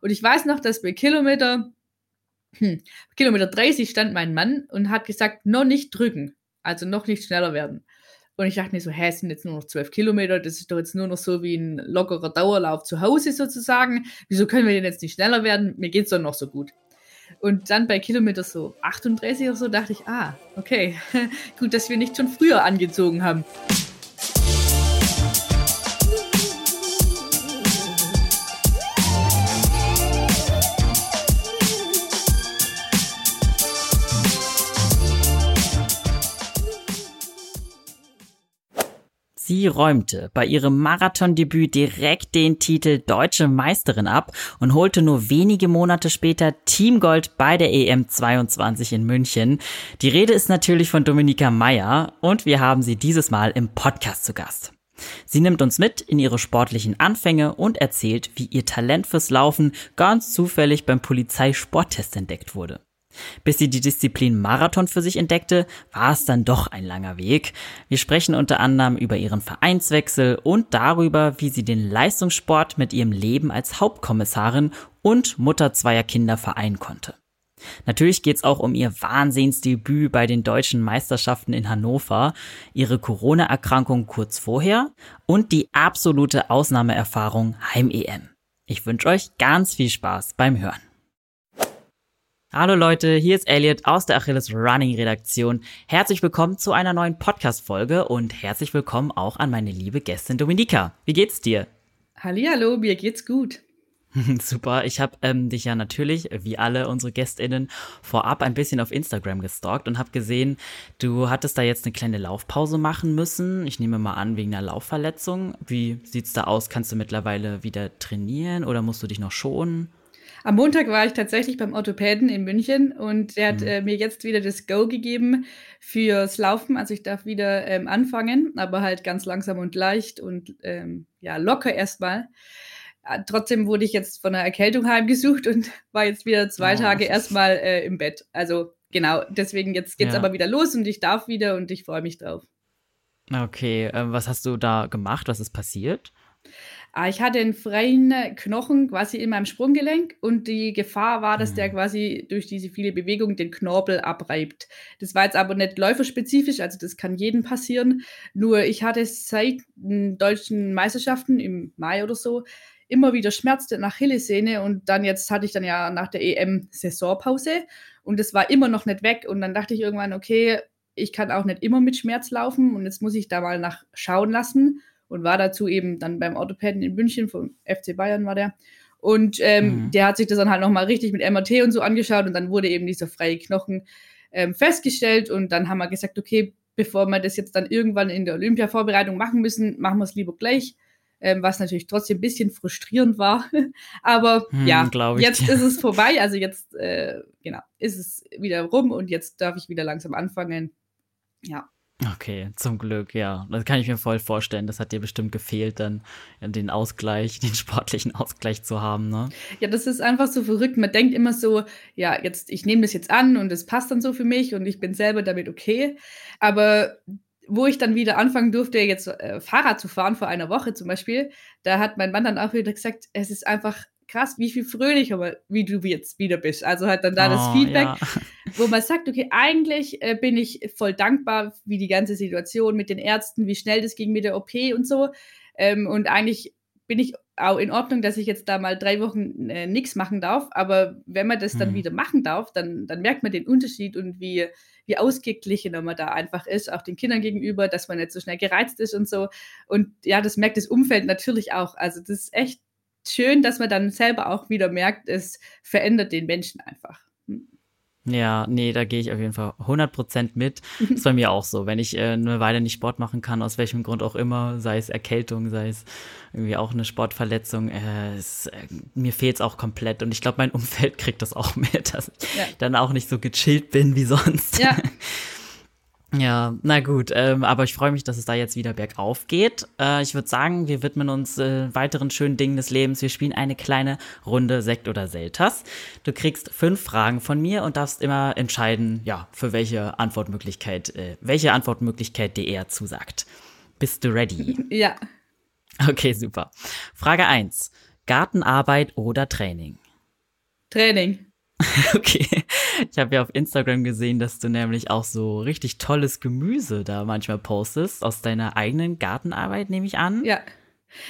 Und ich weiß noch, dass bei Kilometer, hm, Kilometer 30 stand mein Mann und hat gesagt, noch nicht drücken, also noch nicht schneller werden. Und ich dachte mir so, hä, es sind jetzt nur noch zwölf Kilometer, das ist doch jetzt nur noch so wie ein lockerer Dauerlauf zu Hause sozusagen. Wieso können wir denn jetzt nicht schneller werden? Mir geht es doch noch so gut. Und dann bei Kilometer so 38 oder so dachte ich, ah, okay, gut, dass wir nicht schon früher angezogen haben. Sie räumte bei ihrem Marathondebüt direkt den Titel Deutsche Meisterin ab und holte nur wenige Monate später Teamgold bei der EM 22 in München. Die Rede ist natürlich von Dominika Meyer und wir haben sie dieses Mal im Podcast zu Gast. Sie nimmt uns mit in ihre sportlichen Anfänge und erzählt, wie ihr Talent fürs Laufen ganz zufällig beim Polizeisporttest entdeckt wurde. Bis sie die Disziplin Marathon für sich entdeckte, war es dann doch ein langer Weg. Wir sprechen unter anderem über ihren Vereinswechsel und darüber, wie sie den Leistungssport mit ihrem Leben als Hauptkommissarin und Mutter zweier Kinder vereinen konnte. Natürlich geht es auch um ihr Wahnsinnsdebüt bei den deutschen Meisterschaften in Hannover, ihre Corona-Erkrankung kurz vorher und die absolute Ausnahmeerfahrung Heim-EM. Ich wünsche euch ganz viel Spaß beim Hören. Hallo Leute, hier ist Elliot aus der Achilles Running Redaktion. Herzlich willkommen zu einer neuen Podcast-Folge und herzlich willkommen auch an meine liebe Gästin Dominika. Wie geht's dir? Hallihallo, mir geht's gut. Super, ich habe ähm, dich ja natürlich, wie alle unsere GästInnen, vorab ein bisschen auf Instagram gestalkt und habe gesehen, du hattest da jetzt eine kleine Laufpause machen müssen. Ich nehme mal an, wegen einer Laufverletzung. Wie sieht's da aus? Kannst du mittlerweile wieder trainieren oder musst du dich noch schonen? Am Montag war ich tatsächlich beim Orthopäden in München und der hat mhm. äh, mir jetzt wieder das Go gegeben fürs Laufen. Also ich darf wieder ähm, anfangen, aber halt ganz langsam und leicht und ähm, ja, locker erstmal. Äh, trotzdem wurde ich jetzt von einer Erkältung heimgesucht und war jetzt wieder zwei oh. Tage erstmal äh, im Bett. Also genau, deswegen jetzt geht's ja. aber wieder los und ich darf wieder und ich freue mich drauf. Okay, äh, was hast du da gemacht? Was ist passiert? Ah, ich hatte einen freien Knochen quasi in meinem Sprunggelenk und die Gefahr war, dass der mhm. quasi durch diese viele Bewegung den Knorpel abreibt. Das war jetzt aber nicht läuferspezifisch, also das kann jedem passieren. Nur ich hatte seit den deutschen Meisterschaften im Mai oder so immer wieder schmerzte nach Achillessehne und dann jetzt hatte ich dann ja nach der EM Saisonpause und es war immer noch nicht weg und dann dachte ich irgendwann, okay, ich kann auch nicht immer mit Schmerz laufen und jetzt muss ich da mal nach schauen lassen und war dazu eben dann beim Orthopäden in München, vom FC Bayern war der. Und ähm, mhm. der hat sich das dann halt nochmal richtig mit MRT und so angeschaut und dann wurde eben dieser freie Knochen ähm, festgestellt und dann haben wir gesagt, okay, bevor wir das jetzt dann irgendwann in der Olympia-Vorbereitung machen müssen, machen wir es lieber gleich. Ähm, was natürlich trotzdem ein bisschen frustrierend war. Aber hm, ja, jetzt ist es vorbei. Also jetzt, äh, genau, ist es wieder rum und jetzt darf ich wieder langsam anfangen. Ja. Okay, zum Glück, ja. Das kann ich mir voll vorstellen. Das hat dir bestimmt gefehlt, dann den Ausgleich, den sportlichen Ausgleich zu haben, ne? Ja, das ist einfach so verrückt. Man denkt immer so, ja, jetzt, ich nehme das jetzt an und es passt dann so für mich und ich bin selber damit okay. Aber wo ich dann wieder anfangen durfte, jetzt äh, Fahrrad zu fahren, vor einer Woche zum Beispiel, da hat mein Mann dann auch wieder gesagt, es ist einfach krass, wie viel fröhlicher wie du jetzt wieder bist. Also halt dann da oh, das Feedback, ja. wo man sagt, okay, eigentlich äh, bin ich voll dankbar, wie die ganze Situation mit den Ärzten, wie schnell das ging mit der OP und so. Ähm, und eigentlich bin ich auch in Ordnung, dass ich jetzt da mal drei Wochen äh, nichts machen darf. Aber wenn man das dann hm. wieder machen darf, dann, dann merkt man den Unterschied und wie, wie ausgeglichener man da einfach ist, auch den Kindern gegenüber, dass man nicht so schnell gereizt ist und so. Und ja, das merkt das Umfeld natürlich auch. Also das ist echt schön, dass man dann selber auch wieder merkt, es verändert den Menschen einfach. Hm. Ja, nee, da gehe ich auf jeden Fall 100% mit. ist bei mir auch so. Wenn ich äh, eine Weile nicht Sport machen kann, aus welchem Grund auch immer, sei es Erkältung, sei es irgendwie auch eine Sportverletzung, äh, es, äh, mir fehlt es auch komplett. Und ich glaube, mein Umfeld kriegt das auch mit, dass ja. ich dann auch nicht so gechillt bin wie sonst. Ja. Ja, na gut, ähm, aber ich freue mich, dass es da jetzt wieder bergauf geht. Äh, ich würde sagen, wir widmen uns äh, weiteren schönen Dingen des Lebens. Wir spielen eine kleine Runde Sekt oder Seltas. Du kriegst fünf Fragen von mir und darfst immer entscheiden, ja, für welche Antwortmöglichkeit, äh, welche Antwortmöglichkeit dir eher zusagt. Bist du ready? Ja. Okay, super. Frage eins: Gartenarbeit oder Training? Training. Okay. Ich habe ja auf Instagram gesehen, dass du nämlich auch so richtig tolles Gemüse da manchmal postest aus deiner eigenen Gartenarbeit, nehme ich an. Ja.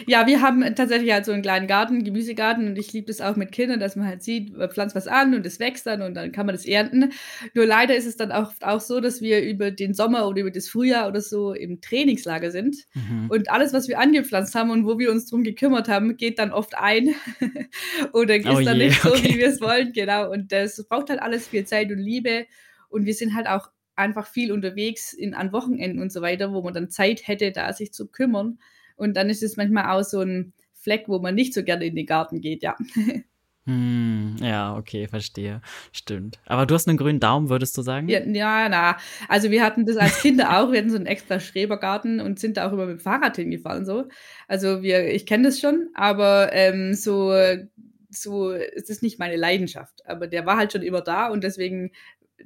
Ja, wir haben tatsächlich halt so einen kleinen Garten, Gemüsegarten und ich liebe das auch mit Kindern, dass man halt sieht, man pflanzt was an und es wächst dann und dann kann man das ernten. Nur leider ist es dann auch, auch so, dass wir über den Sommer oder über das Frühjahr oder so im Trainingslager sind mhm. und alles, was wir angepflanzt haben und wo wir uns drum gekümmert haben, geht dann oft ein oder ist oh dann je, nicht so, okay. wie wir es wollen, genau. Und das braucht halt alles viel Zeit und Liebe und wir sind halt auch einfach viel unterwegs in, an Wochenenden und so weiter, wo man dann Zeit hätte, da sich zu kümmern. Und dann ist es manchmal auch so ein Fleck, wo man nicht so gerne in den Garten geht, ja. Hm, ja, okay, verstehe. Stimmt. Aber du hast einen grünen Daumen, würdest du sagen? Ja, ja, na. Also wir hatten das als Kinder auch. Wir hatten so einen extra Schrebergarten und sind da auch immer mit dem Fahrrad hingefahren. So. Also wir, ich kenne das schon, aber ähm, so, so ist es nicht meine Leidenschaft. Aber der war halt schon immer da und deswegen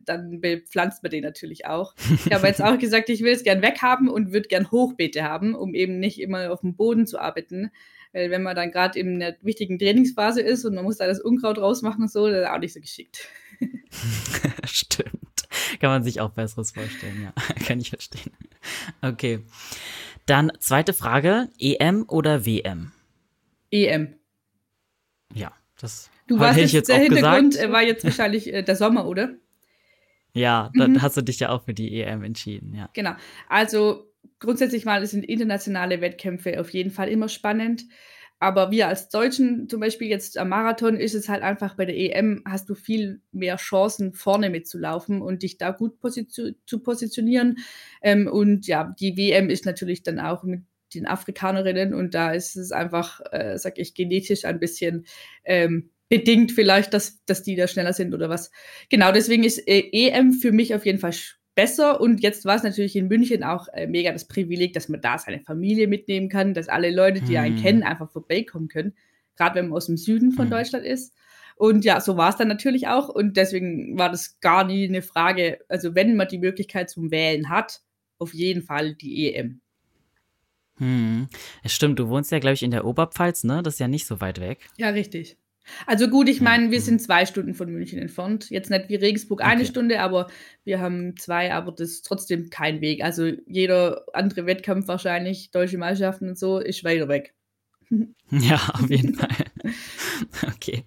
dann bepflanzt man den natürlich auch. Ich habe jetzt auch gesagt, ich will es gern weghaben und würde gern Hochbeete haben, um eben nicht immer auf dem Boden zu arbeiten. Weil wenn man dann gerade in einer wichtigen Trainingsphase ist und man muss da das Unkraut rausmachen und so, das ist auch nicht so geschickt. Stimmt. Kann man sich auch Besseres vorstellen, ja. Kann ich verstehen. Okay. Dann zweite Frage: EM oder WM? EM. Ja, das du warst jetzt, jetzt der Hintergrund gesagt. war jetzt wahrscheinlich äh, der Sommer, oder? Ja, dann mhm. hast du dich ja auch für die EM entschieden, ja. Genau. Also grundsätzlich mal sind internationale Wettkämpfe auf jeden Fall immer spannend. Aber wir als Deutschen, zum Beispiel jetzt am Marathon, ist es halt einfach bei der EM, hast du viel mehr Chancen, vorne mitzulaufen und dich da gut position zu positionieren. Ähm, und ja, die WM ist natürlich dann auch mit den Afrikanerinnen und da ist es einfach, äh, sag ich, genetisch ein bisschen ähm, bedingt vielleicht, dass, dass die da schneller sind oder was. Genau, deswegen ist äh, EM für mich auf jeden Fall besser. Und jetzt war es natürlich in München auch äh, mega das Privileg, dass man da seine Familie mitnehmen kann, dass alle Leute, die einen hm. kennen, einfach vorbeikommen können. Gerade wenn man aus dem Süden von hm. Deutschland ist. Und ja, so war es dann natürlich auch. Und deswegen war das gar nie eine Frage. Also, wenn man die Möglichkeit zum Wählen hat, auf jeden Fall die EM. Hm. Ja, stimmt, du wohnst ja, glaube ich, in der Oberpfalz, ne? Das ist ja nicht so weit weg. Ja, richtig. Also gut, ich meine, wir sind zwei Stunden von München entfernt. Jetzt nicht wie Regensburg eine okay. Stunde, aber wir haben zwei, aber das ist trotzdem kein Weg. Also jeder andere Wettkampf wahrscheinlich, deutsche Meisterschaften und so, ist weiter weg. Ja, auf jeden Fall. Okay.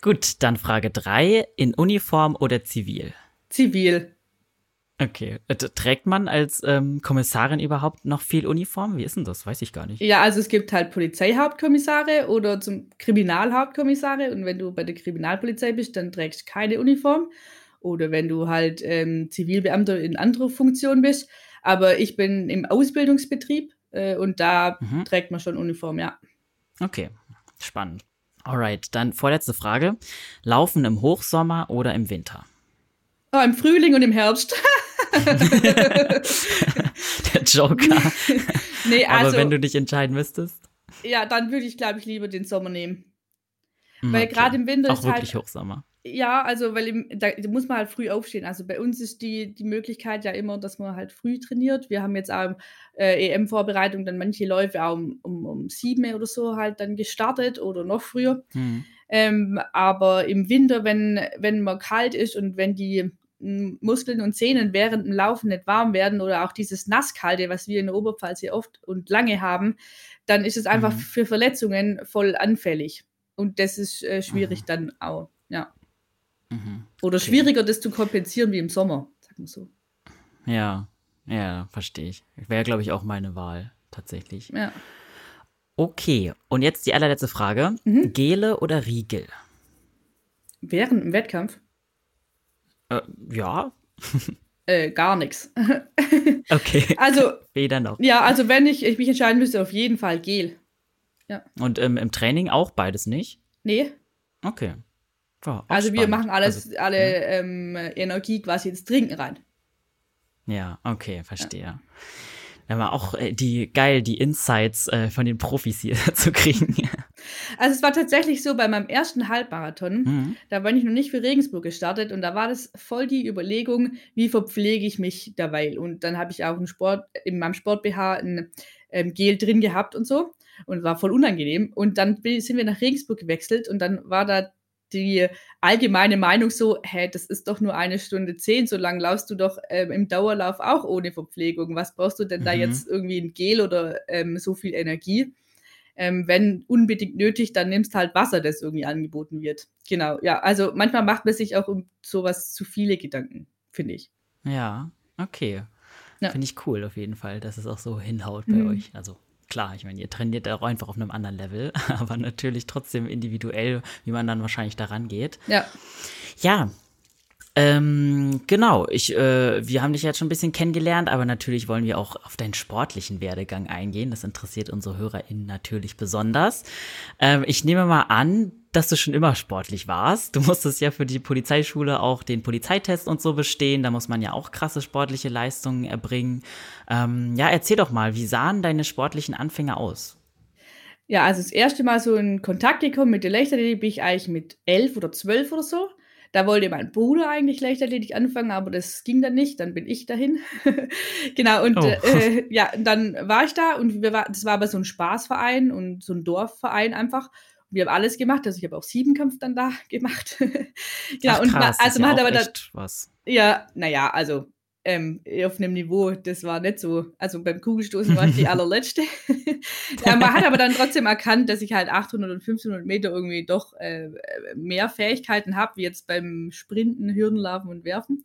Gut, dann Frage 3. In Uniform oder zivil? Zivil. Okay. Äh, trägt man als ähm, Kommissarin überhaupt noch viel Uniform? Wie ist denn das? Weiß ich gar nicht. Ja, also es gibt halt Polizeihauptkommissare oder zum Kriminalhauptkommissare. Und wenn du bei der Kriminalpolizei bist, dann trägst du keine Uniform. Oder wenn du halt ähm, Zivilbeamter in anderer Funktion bist. Aber ich bin im Ausbildungsbetrieb äh, und da mhm. trägt man schon Uniform, ja. Okay, spannend. Alright, dann vorletzte Frage. Laufen im Hochsommer oder im Winter? Oh, im Frühling und im Herbst. Der Joker. nee, also, Aber wenn du dich entscheiden müsstest. Ja, dann würde ich, glaube ich, lieber den Sommer nehmen. Hm, weil okay. gerade im Winter Auch ist wirklich halt, Hochsommer. Ja, also weil im, da, da, muss man halt früh aufstehen. Also bei uns ist die, die Möglichkeit ja immer, dass man halt früh trainiert. Wir haben jetzt auch äh, EM-Vorbereitung dann manche Läufe auch um, um, um sieben oder so halt dann gestartet oder noch früher. Hm. Ähm, aber im Winter, wenn, wenn man kalt ist und wenn die Muskeln und Zähnen während dem Laufen nicht warm werden oder auch dieses Nasskalte, was wir in der Oberpfalz hier oft und lange haben, dann ist es einfach mhm. für Verletzungen voll anfällig. Und das ist äh, schwierig mhm. dann auch, ja. Mhm. Oder okay. schwieriger, das zu kompensieren wie im Sommer, sagen wir so. Ja, ja, verstehe ich. Wäre, glaube ich, auch meine Wahl, tatsächlich. Ja. Okay, und jetzt die allerletzte Frage. Mhm. Gele oder Riegel? Während im Wettkampf? Äh, ja. Äh, gar nichts. okay. Also. Weder noch. Ja, also wenn ich, ich mich entscheiden müsste, auf jeden Fall Gel. Ja. Und ähm, im Training auch beides nicht? Nee. Okay. Oh, also spannend. wir machen alles, also, alle ja. ähm, Energie quasi ins Trinken rein. Ja, okay, verstehe. Ja. War auch äh, die geil, die Insights äh, von den Profis hier zu kriegen. Also es war tatsächlich so bei meinem ersten Halbmarathon, mhm. da bin ich noch nicht für Regensburg gestartet und da war das voll die Überlegung, wie verpflege ich mich dabei. Und dann habe ich auch einen Sport, in meinem Sport BH ein ähm, Gel drin gehabt und so und war voll unangenehm. Und dann sind wir nach Regensburg gewechselt und dann war da die allgemeine Meinung so, hä, das ist doch nur eine Stunde zehn, so lange laufst du doch ähm, im Dauerlauf auch ohne Verpflegung. Was brauchst du denn mhm. da jetzt irgendwie ein Gel oder ähm, so viel Energie? Ähm, wenn unbedingt nötig, dann nimmst halt Wasser, das irgendwie angeboten wird. Genau, ja. Also manchmal macht man sich auch um sowas zu viele Gedanken, finde ich. Ja, okay. Ja. Finde ich cool auf jeden Fall, dass es auch so hinhaut bei mhm. euch. Also klar, ich meine, ihr trainiert auch einfach auf einem anderen Level, aber natürlich trotzdem individuell, wie man dann wahrscheinlich daran geht. Ja. Ja. Ähm, genau, ich, äh, wir haben dich jetzt schon ein bisschen kennengelernt, aber natürlich wollen wir auch auf deinen sportlichen Werdegang eingehen. Das interessiert unsere HörerInnen natürlich besonders. Ähm, ich nehme mal an, dass du schon immer sportlich warst. Du musstest ja für die Polizeischule auch den Polizeitest und so bestehen. Da muss man ja auch krasse sportliche Leistungen erbringen. Ähm, ja, erzähl doch mal, wie sahen deine sportlichen Anfänge aus? Ja, also das erste Mal so in Kontakt gekommen mit der Leichtathletik bin ich eigentlich mit elf oder zwölf oder so. Da wollte mein Bruder eigentlich Leichtathletik anfangen, aber das ging dann nicht. Dann bin ich dahin. genau, und oh. äh, ja, dann war ich da und wir war, das war aber so ein Spaßverein und so ein Dorfverein einfach wir haben alles gemacht. Also ich habe auch Siebenkampf dann da gemacht. genau, Ach, und krass, also man hat aber dann. Was. Ja, naja, also ähm, auf einem Niveau, das war nicht so. Also beim Kugelstoßen war ich die allerletzte. ja, man hat aber dann trotzdem erkannt, dass ich halt 800 und 1500 Meter irgendwie doch äh, mehr Fähigkeiten habe, wie jetzt beim Sprinten, Hürdenlaufen und Werfen.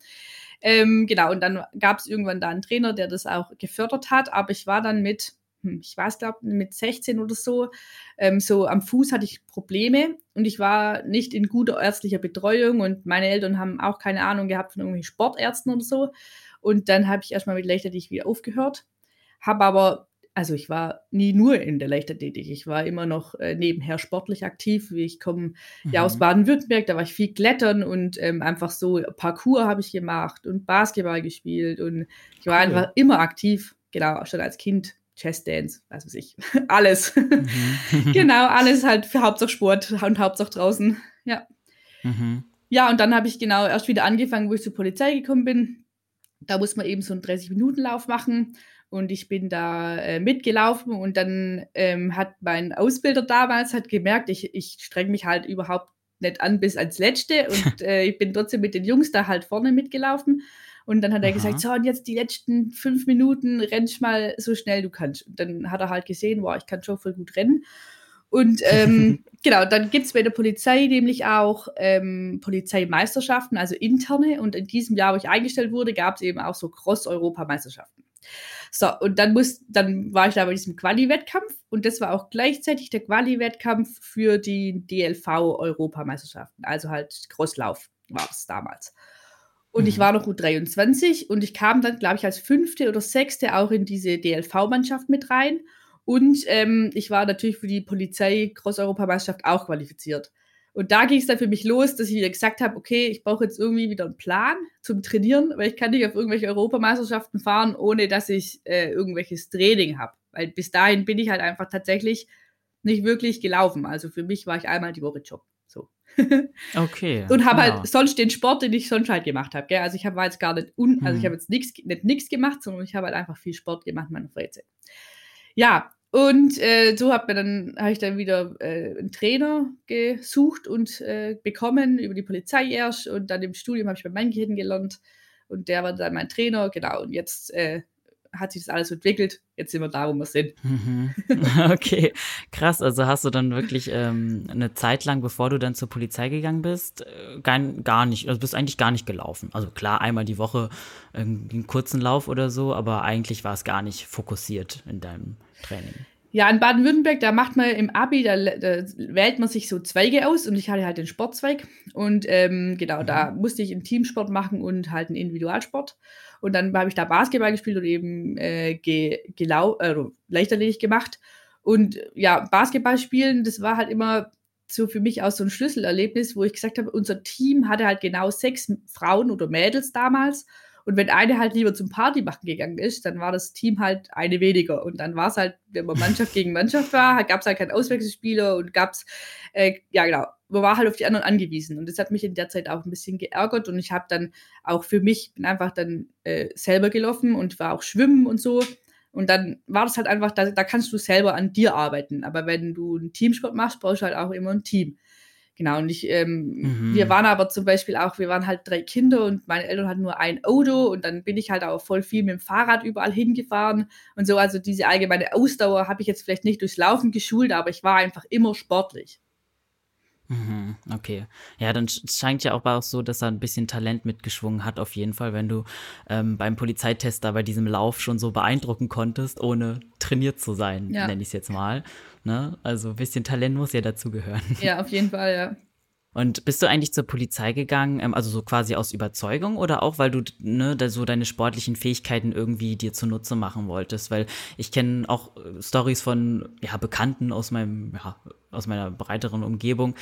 Ähm, genau, und dann gab es irgendwann da einen Trainer, der das auch gefördert hat, aber ich war dann mit hm, ich weiß, glaube mit 16 oder so, ähm, so am Fuß hatte ich Probleme und ich war nicht in guter ärztlicher Betreuung und meine Eltern haben auch keine Ahnung gehabt von irgendwelchen Sportärzten oder so. Und dann habe ich erstmal mit Leichtathletik wieder aufgehört, habe aber, also ich war nie nur in der Leichtathletik, ich war immer noch äh, nebenher sportlich aktiv. Ich komme mhm. ja aus mhm. Baden-Württemberg, da war ich viel klettern und ähm, einfach so Parkour habe ich gemacht und Basketball gespielt und ich war cool. einfach immer aktiv, genau, schon als Kind Chess Dance, was weiß ich, alles. Mhm. genau, alles halt für Hauptsache Sport und Hauptsache draußen. Ja. Mhm. Ja, und dann habe ich genau erst wieder angefangen, wo ich zur Polizei gekommen bin. Da muss man eben so einen 30-Minuten-Lauf machen. Und ich bin da äh, mitgelaufen und dann ähm, hat mein Ausbilder damals hat gemerkt, ich, ich streng mich halt überhaupt nicht an bis ans Letzte und äh, ich bin trotzdem mit den Jungs da halt vorne mitgelaufen. Und dann hat er Aha. gesagt, so, und jetzt die letzten fünf Minuten rennst mal so schnell du kannst. Und dann hat er halt gesehen, wow, ich kann schon voll gut rennen. Und ähm, genau, dann gibt es bei der Polizei nämlich auch ähm, Polizeimeisterschaften, also interne. Und in diesem Jahr, wo ich eingestellt wurde, gab es eben auch so Cross-Europameisterschaften. So, und dann muss, dann war ich da bei diesem Quali-Wettkampf und das war auch gleichzeitig der Quali-Wettkampf für die DLV-Europameisterschaften, also halt Crosslauf war es damals. Und mhm. ich war noch U23 und ich kam dann, glaube ich, als fünfte oder sechste auch in diese DLV-Mannschaft mit rein. Und ähm, ich war natürlich für die Polizei-Cross-Europameisterschaft auch qualifiziert. Und da ging es dann für mich los, dass ich wieder gesagt habe, okay, ich brauche jetzt irgendwie wieder einen Plan zum Trainieren, weil ich kann nicht auf irgendwelche Europameisterschaften fahren, ohne dass ich äh, irgendwelches Training habe. Weil bis dahin bin ich halt einfach tatsächlich nicht wirklich gelaufen. Also für mich war ich einmal die Woche Job. So. Okay. und habe halt sonst den Sport, den ich sonst halt gemacht habe. Also ich habe jetzt gar nicht, un, also ich habe jetzt nichts nicht nix gemacht, sondern ich habe halt einfach viel Sport gemacht in meiner Freizeit. Ja, und äh, so habe dann habe ich dann wieder äh, einen Trainer gesucht und äh, bekommen über die Polizei erst und dann im Studium habe ich bei meinen Kindern gelernt und der war dann mein Trainer, genau. Und jetzt äh, hat sich das alles entwickelt. Jetzt sind wir da, wo wir sind. Mhm. Okay, krass. Also hast du dann wirklich ähm, eine Zeit lang, bevor du dann zur Polizei gegangen bist, äh, gar, gar nicht, also bist eigentlich gar nicht gelaufen. Also klar, einmal die Woche einen kurzen Lauf oder so, aber eigentlich war es gar nicht fokussiert in deinem Training. Ja, in Baden-Württemberg, da macht man im Abi, da, da, wählt man sich so Zweige aus und ich hatte halt den Sportzweig. Und ähm, genau, mhm. da musste ich einen Teamsport machen und halt einen Individualsport. Und dann habe ich da Basketball gespielt und eben äh, ge, gelau äh, leichterledig gemacht. Und ja, Basketball spielen, das war halt immer so für mich auch so ein Schlüsselerlebnis, wo ich gesagt habe, unser Team hatte halt genau sechs Frauen oder Mädels damals. Und wenn eine halt lieber zum Party machen gegangen ist, dann war das Team halt eine weniger. Und dann war es halt, wenn man Mannschaft gegen Mannschaft war, gab es halt keinen Auswechselspieler und gab es, äh, ja genau, man war halt auf die anderen angewiesen. Und das hat mich in der Zeit auch ein bisschen geärgert. Und ich habe dann auch für mich, bin einfach dann äh, selber gelaufen und war auch schwimmen und so. Und dann war das halt einfach, da, da kannst du selber an dir arbeiten. Aber wenn du einen Teamsport machst, brauchst du halt auch immer ein Team. Genau, und ich, ähm, mhm. wir waren aber zum Beispiel auch, wir waren halt drei Kinder und meine Eltern hatten nur ein Auto und dann bin ich halt auch voll viel mit dem Fahrrad überall hingefahren und so. Also diese allgemeine Ausdauer habe ich jetzt vielleicht nicht durchs Laufen geschult, aber ich war einfach immer sportlich. Mhm, okay. Ja, dann scheint ja auch auch so, dass er ein bisschen Talent mitgeschwungen hat, auf jeden Fall, wenn du ähm, beim Polizeitest da bei diesem Lauf schon so beeindrucken konntest, ohne trainiert zu sein, ja. nenne ich es jetzt mal. Ne? Also ein bisschen Talent muss ja dazugehören. Ja, auf jeden Fall, ja. Und bist du eigentlich zur Polizei gegangen, ähm, also so quasi aus Überzeugung oder auch, weil du ne, so deine sportlichen Fähigkeiten irgendwie dir zunutze machen wolltest? Weil ich kenne auch äh, Stories von ja, Bekannten aus meinem, ja, aus meiner breiteren Umgebung,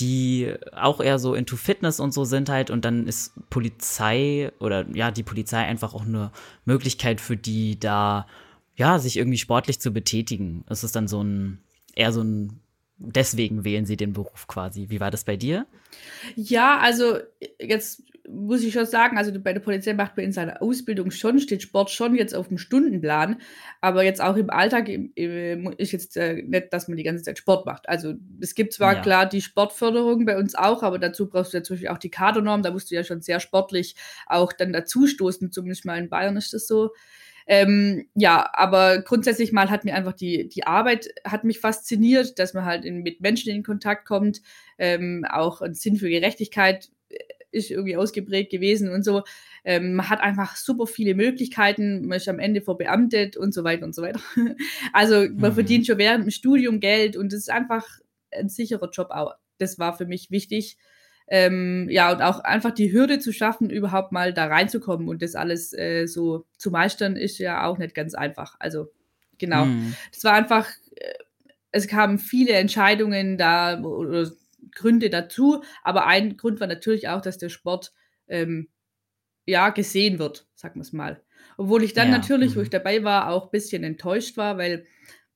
die auch eher so into Fitness und so sind halt und dann ist Polizei oder ja, die Polizei einfach auch eine Möglichkeit für die da, ja, sich irgendwie sportlich zu betätigen. Es ist dann so ein, eher so ein deswegen wählen sie den Beruf quasi. Wie war das bei dir? Ja, also jetzt muss ich schon sagen, also bei der Polizei macht man in seiner Ausbildung schon, steht Sport schon jetzt auf dem Stundenplan, aber jetzt auch im Alltag ist jetzt äh, nicht, dass man die ganze Zeit Sport macht. Also es gibt zwar ja. klar die Sportförderung bei uns auch, aber dazu brauchst du ja zum Beispiel auch die Kadernorm, da musst du ja schon sehr sportlich auch dann dazu stoßen, zumindest mal in Bayern ist das so. Ähm, ja, aber grundsätzlich mal hat mir einfach die, die Arbeit hat mich fasziniert, dass man halt in, mit Menschen in Kontakt kommt. Ähm, auch ein Sinn für Gerechtigkeit äh, ist irgendwie ausgeprägt gewesen und so. Ähm, man hat einfach super viele Möglichkeiten, man ist am Ende verbeamtet und so weiter und so weiter. Also man mhm. verdient schon während dem Studium Geld und es ist einfach ein sicherer Job auch. Das war für mich wichtig. Ähm, ja, und auch einfach die Hürde zu schaffen, überhaupt mal da reinzukommen und das alles äh, so zu meistern, ist ja auch nicht ganz einfach. Also, genau. Mhm. Das war einfach, äh, es kamen viele Entscheidungen da oder Gründe dazu, aber ein Grund war natürlich auch, dass der Sport ähm, ja gesehen wird, sagen wir es mal. Obwohl ich dann ja. natürlich, mhm. wo ich dabei war, auch ein bisschen enttäuscht war, weil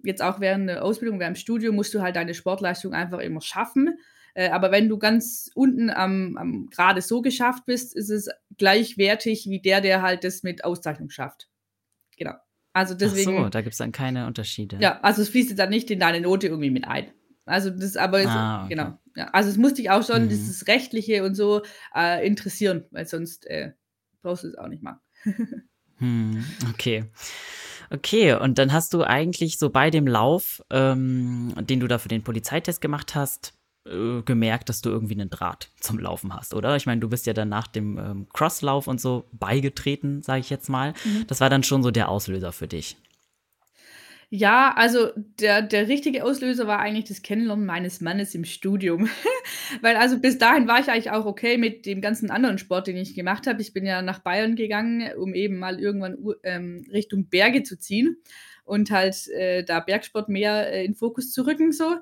jetzt auch während der Ausbildung, während dem Studium musst du halt deine Sportleistung einfach immer schaffen. Äh, aber wenn du ganz unten am, am gerade so geschafft bist, ist es gleichwertig wie der, der halt das mit Auszeichnung schafft. Genau. Also deswegen. Ach so, da gibt es dann keine Unterschiede. Ja, also es fließt dann nicht in deine Note irgendwie mit ein. Also das aber ist, ah, okay. genau. Ja, also es muss dich auch schon mhm. dieses Rechtliche und so äh, interessieren, weil sonst äh, brauchst du es auch nicht machen. hm, okay. Okay, und dann hast du eigentlich so bei dem Lauf, ähm, den du da für den Polizeitest gemacht hast, äh, gemerkt, dass du irgendwie einen Draht zum Laufen hast, oder? Ich meine, du bist ja dann nach dem ähm, Crosslauf und so beigetreten, sage ich jetzt mal. Mhm. Das war dann schon so der Auslöser für dich. Ja, also der, der richtige Auslöser war eigentlich das Kennenlernen meines Mannes im Studium. Weil also bis dahin war ich eigentlich auch okay mit dem ganzen anderen Sport, den ich gemacht habe. Ich bin ja nach Bayern gegangen, um eben mal irgendwann ähm, Richtung Berge zu ziehen und halt äh, da Bergsport mehr äh, in Fokus zu rücken so.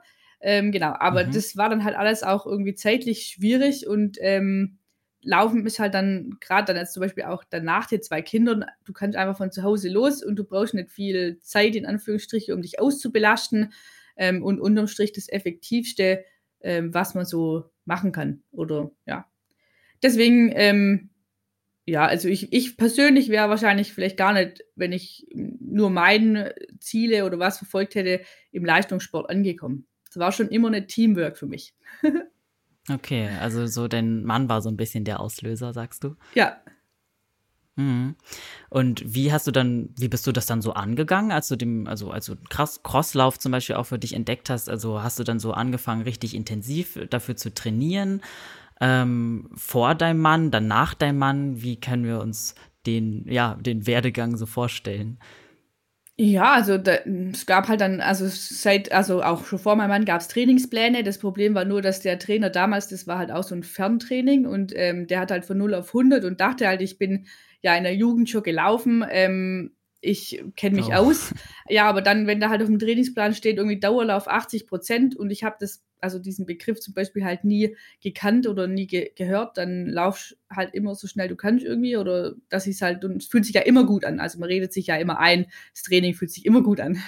Ähm, genau, aber mhm. das war dann halt alles auch irgendwie zeitlich schwierig und ähm, Laufen ist halt dann, gerade dann jetzt zum Beispiel auch danach die zwei Kindern, du kannst einfach von zu Hause los und du brauchst nicht viel Zeit, in Anführungsstrichen, um dich auszubelasten. Ähm, und unterm Strich das Effektivste, ähm, was man so machen kann. Oder ja. Deswegen, ähm, ja, also ich, ich persönlich wäre wahrscheinlich vielleicht gar nicht, wenn ich nur meine Ziele oder was verfolgt hätte, im Leistungssport angekommen es war schon immer eine Teamwork für mich. okay, also so dein Mann war so ein bisschen der Auslöser, sagst du? Ja. Mhm. Und wie hast du dann, wie bist du das dann so angegangen, als du dem, also als du Crosslauf zum Beispiel auch für dich entdeckt hast? Also hast du dann so angefangen, richtig intensiv dafür zu trainieren? Ähm, vor deinem Mann, dann nach deinem Mann? Wie können wir uns den, ja, den Werdegang so vorstellen? Ja, also da, es gab halt dann, also seit, also auch schon vor meinem Mann gab es Trainingspläne. Das Problem war nur, dass der Trainer damals, das war halt auch so ein Ferntraining und ähm, der hat halt von 0 auf 100 und dachte halt, ich bin ja in der Jugend schon gelaufen. Ähm, ich kenne mich oh. aus. Ja, aber dann, wenn da halt auf dem Trainingsplan steht, irgendwie Dauerlauf 80 Prozent und ich habe das also diesen Begriff zum Beispiel halt nie gekannt oder nie ge gehört, dann lauf halt immer so schnell du kannst irgendwie oder dass es halt, und es fühlt sich ja immer gut an. Also man redet sich ja immer ein, das Training fühlt sich immer gut an.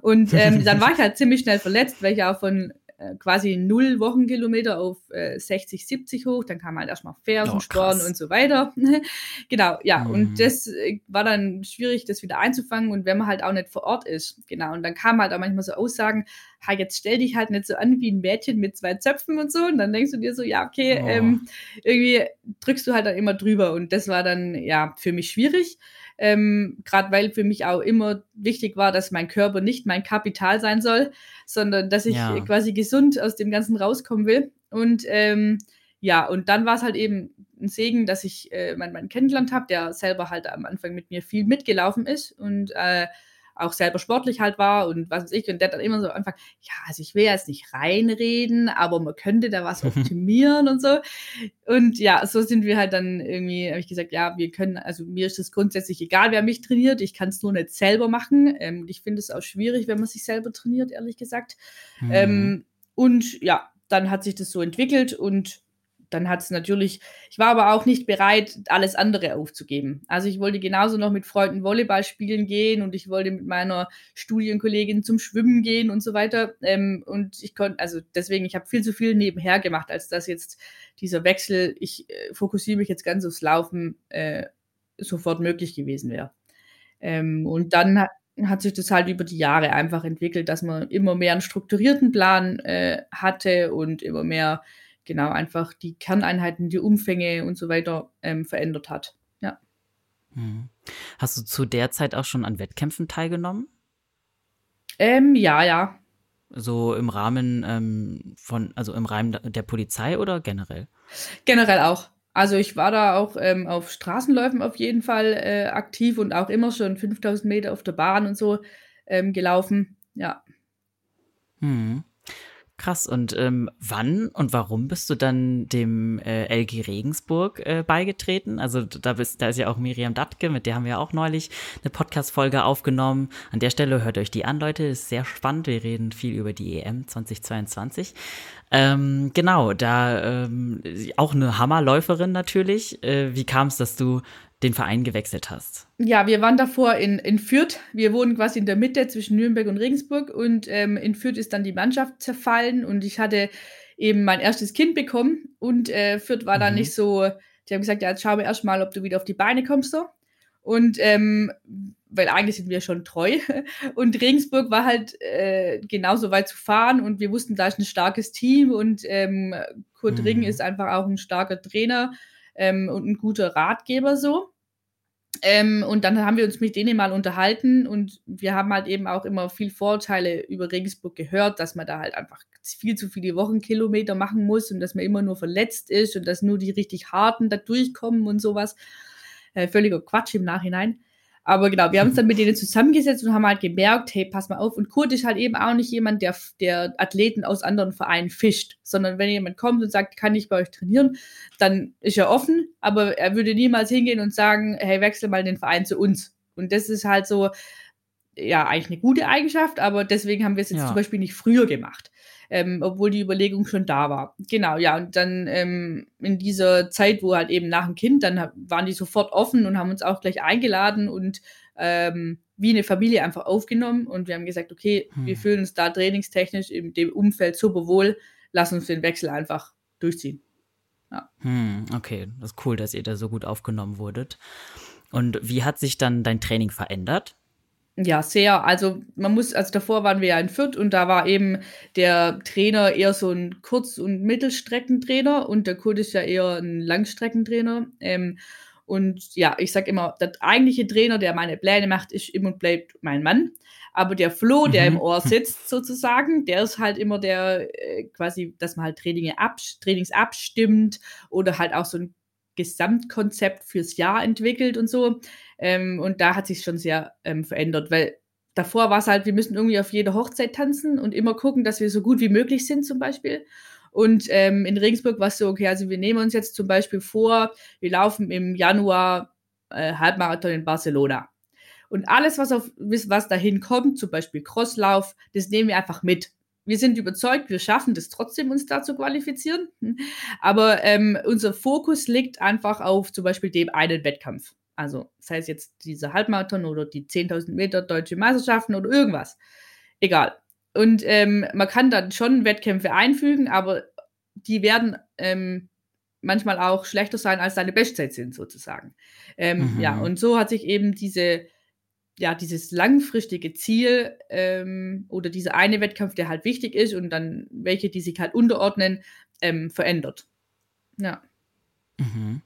Und ähm, dann war ich halt ziemlich schnell verletzt, weil ich auch von äh, quasi null Wochenkilometer auf äh, 60, 70 hoch. Dann kam halt erstmal Fersensporn oh, und so weiter. genau, ja. Mhm. Und das äh, war dann schwierig, das wieder einzufangen. Und wenn man halt auch nicht vor Ort ist, genau. Und dann kamen halt auch manchmal so Aussagen, ha, jetzt stell dich halt nicht so an wie ein Mädchen mit zwei Zöpfen und so. Und dann denkst du dir so, ja, okay, oh. ähm, irgendwie drückst du halt dann immer drüber. Und das war dann, ja, für mich schwierig. Ähm, Gerade weil für mich auch immer wichtig war, dass mein Körper nicht mein Kapital sein soll, sondern dass ich ja. quasi gesund aus dem Ganzen rauskommen will. Und ähm, ja, und dann war es halt eben ein Segen, dass ich äh, meinen Mann kennengelernt habe, der selber halt am Anfang mit mir viel mitgelaufen ist und äh, auch selber sportlich halt war und was weiß ich. Und der dann immer so anfangen, ja, also ich will jetzt nicht reinreden, aber man könnte da was optimieren und so. Und ja, so sind wir halt dann irgendwie, habe ich gesagt, ja, wir können, also mir ist es grundsätzlich egal, wer mich trainiert. Ich kann es nur nicht selber machen. Ähm, und ich finde es auch schwierig, wenn man sich selber trainiert, ehrlich gesagt. Mhm. Ähm, und ja, dann hat sich das so entwickelt und dann hat es natürlich, ich war aber auch nicht bereit, alles andere aufzugeben. Also ich wollte genauso noch mit Freunden Volleyball spielen gehen und ich wollte mit meiner Studienkollegin zum Schwimmen gehen und so weiter. Ähm, und ich konnte, also deswegen, ich habe viel zu viel nebenher gemacht, als dass jetzt dieser Wechsel, ich äh, fokussiere mich jetzt ganz aufs Laufen, äh, sofort möglich gewesen wäre. Ähm, und dann hat, sich das halt über die Jahre einfach entwickelt, dass man immer mehr einen strukturierten Plan äh, hatte und immer mehr genau einfach die Kerneinheiten, die Umfänge und so weiter ähm, verändert hat. Ja. Hm. Hast du zu der Zeit auch schon an Wettkämpfen teilgenommen? Ähm, ja, ja. So im Rahmen ähm, von, also im Rahmen der Polizei oder generell? Generell auch. Also ich war da auch ähm, auf Straßenläufen auf jeden Fall äh, aktiv und auch immer schon 5000 Meter auf der Bahn und so ähm, gelaufen. Ja. Hm. Krass. Und ähm, wann und warum bist du dann dem äh, LG Regensburg äh, beigetreten? Also da, bist, da ist ja auch Miriam Dattke, mit der haben wir auch neulich eine Podcast-Folge aufgenommen. An der Stelle hört euch die an, Leute. Ist sehr spannend. Wir reden viel über die EM 2022. Ähm, genau, da ähm, auch eine Hammerläuferin natürlich. Äh, wie kam es, dass du den Verein gewechselt hast? Ja, wir waren davor in, in Fürth. Wir wohnen quasi in der Mitte zwischen Nürnberg und Regensburg und ähm, in Fürth ist dann die Mannschaft zerfallen und ich hatte eben mein erstes Kind bekommen und äh, Fürth war mhm. dann nicht so, die haben gesagt, ja, jetzt schauen wir erstmal, ob du wieder auf die Beine kommst so. Und ähm, weil eigentlich sind wir schon treu. Und Regensburg war halt äh, genauso weit zu fahren und wir wussten, da ist ein starkes Team und ähm, Kurt mhm. Ring ist einfach auch ein starker Trainer ähm, und ein guter Ratgeber so. Ähm, und dann haben wir uns mit denen mal unterhalten und wir haben halt eben auch immer viel Vorteile über Regensburg gehört, dass man da halt einfach viel zu viele Wochenkilometer machen muss und dass man immer nur verletzt ist und dass nur die richtig harten da durchkommen und sowas. Äh, völliger Quatsch im Nachhinein. Aber genau, wir haben uns dann mit denen zusammengesetzt und haben halt gemerkt, hey, pass mal auf. Und Kurt ist halt eben auch nicht jemand, der, der Athleten aus anderen Vereinen fischt, sondern wenn jemand kommt und sagt, kann ich bei euch trainieren, dann ist er offen, aber er würde niemals hingehen und sagen, hey, wechsel mal den Verein zu uns. Und das ist halt so, ja, eigentlich eine gute Eigenschaft, aber deswegen haben wir es jetzt ja. zum Beispiel nicht früher gemacht ähm, obwohl die Überlegung schon da war. Genau, ja, und dann ähm, in dieser Zeit, wo halt eben nach dem Kind, dann waren die sofort offen und haben uns auch gleich eingeladen und ähm, wie eine Familie einfach aufgenommen und wir haben gesagt, okay, hm. wir fühlen uns da trainingstechnisch in dem Umfeld super wohl, lass uns den Wechsel einfach durchziehen. Ja. Hm, okay, das ist cool, dass ihr da so gut aufgenommen wurdet. Und wie hat sich dann dein Training verändert? Ja, sehr. Also man muss, also davor waren wir ja in Fürth und da war eben der Trainer eher so ein Kurz- und Mittelstreckentrainer und der Kurt ist ja eher ein Langstreckentrainer. Ähm, und ja, ich sag immer, der eigentliche Trainer, der meine Pläne macht, ist immer und bleibt mein Mann. Aber der Flo, der mhm. im Ohr sitzt sozusagen, der ist halt immer der äh, quasi, dass man halt Trainings abstimmt oder halt auch so ein Gesamtkonzept fürs Jahr entwickelt und so. Ähm, und da hat sich schon sehr ähm, verändert, weil davor war es halt, wir müssen irgendwie auf jeder Hochzeit tanzen und immer gucken, dass wir so gut wie möglich sind zum Beispiel. Und ähm, in Regensburg war es so, okay, also wir nehmen uns jetzt zum Beispiel vor, wir laufen im Januar äh, Halbmarathon in Barcelona. Und alles, was, auf, was dahin kommt, zum Beispiel Crosslauf, das nehmen wir einfach mit wir sind überzeugt, wir schaffen das trotzdem, uns da zu qualifizieren. Aber ähm, unser Fokus liegt einfach auf zum Beispiel dem einen Wettkampf. Also sei es jetzt dieser Halbmarathon oder die 10.000 Meter deutsche Meisterschaften oder irgendwas. Egal. Und ähm, man kann dann schon Wettkämpfe einfügen, aber die werden ähm, manchmal auch schlechter sein, als deine Bestzeit sind, sozusagen. Ähm, mhm. Ja, und so hat sich eben diese, ja, dieses langfristige Ziel ähm, oder dieser eine Wettkampf, der halt wichtig ist und dann welche, die sich halt unterordnen, ähm, verändert. Ja. Mhm.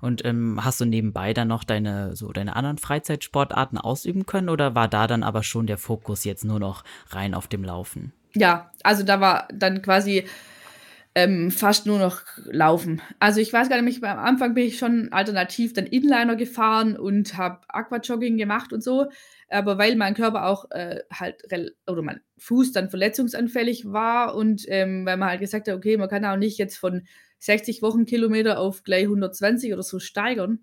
Und ähm, hast du nebenbei dann noch deine so deine anderen Freizeitsportarten ausüben können oder war da dann aber schon der Fokus jetzt nur noch rein auf dem Laufen? Ja, also da war dann quasi ähm, fast nur noch laufen. Also ich weiß gar nicht, am Anfang bin ich schon alternativ dann Inliner gefahren und habe Aquajogging gemacht und so. Aber weil mein Körper auch äh, halt, oder mein Fuß dann verletzungsanfällig war und ähm, weil man halt gesagt hat, okay, man kann auch nicht jetzt von 60 Wochenkilometer auf gleich 120 oder so steigern,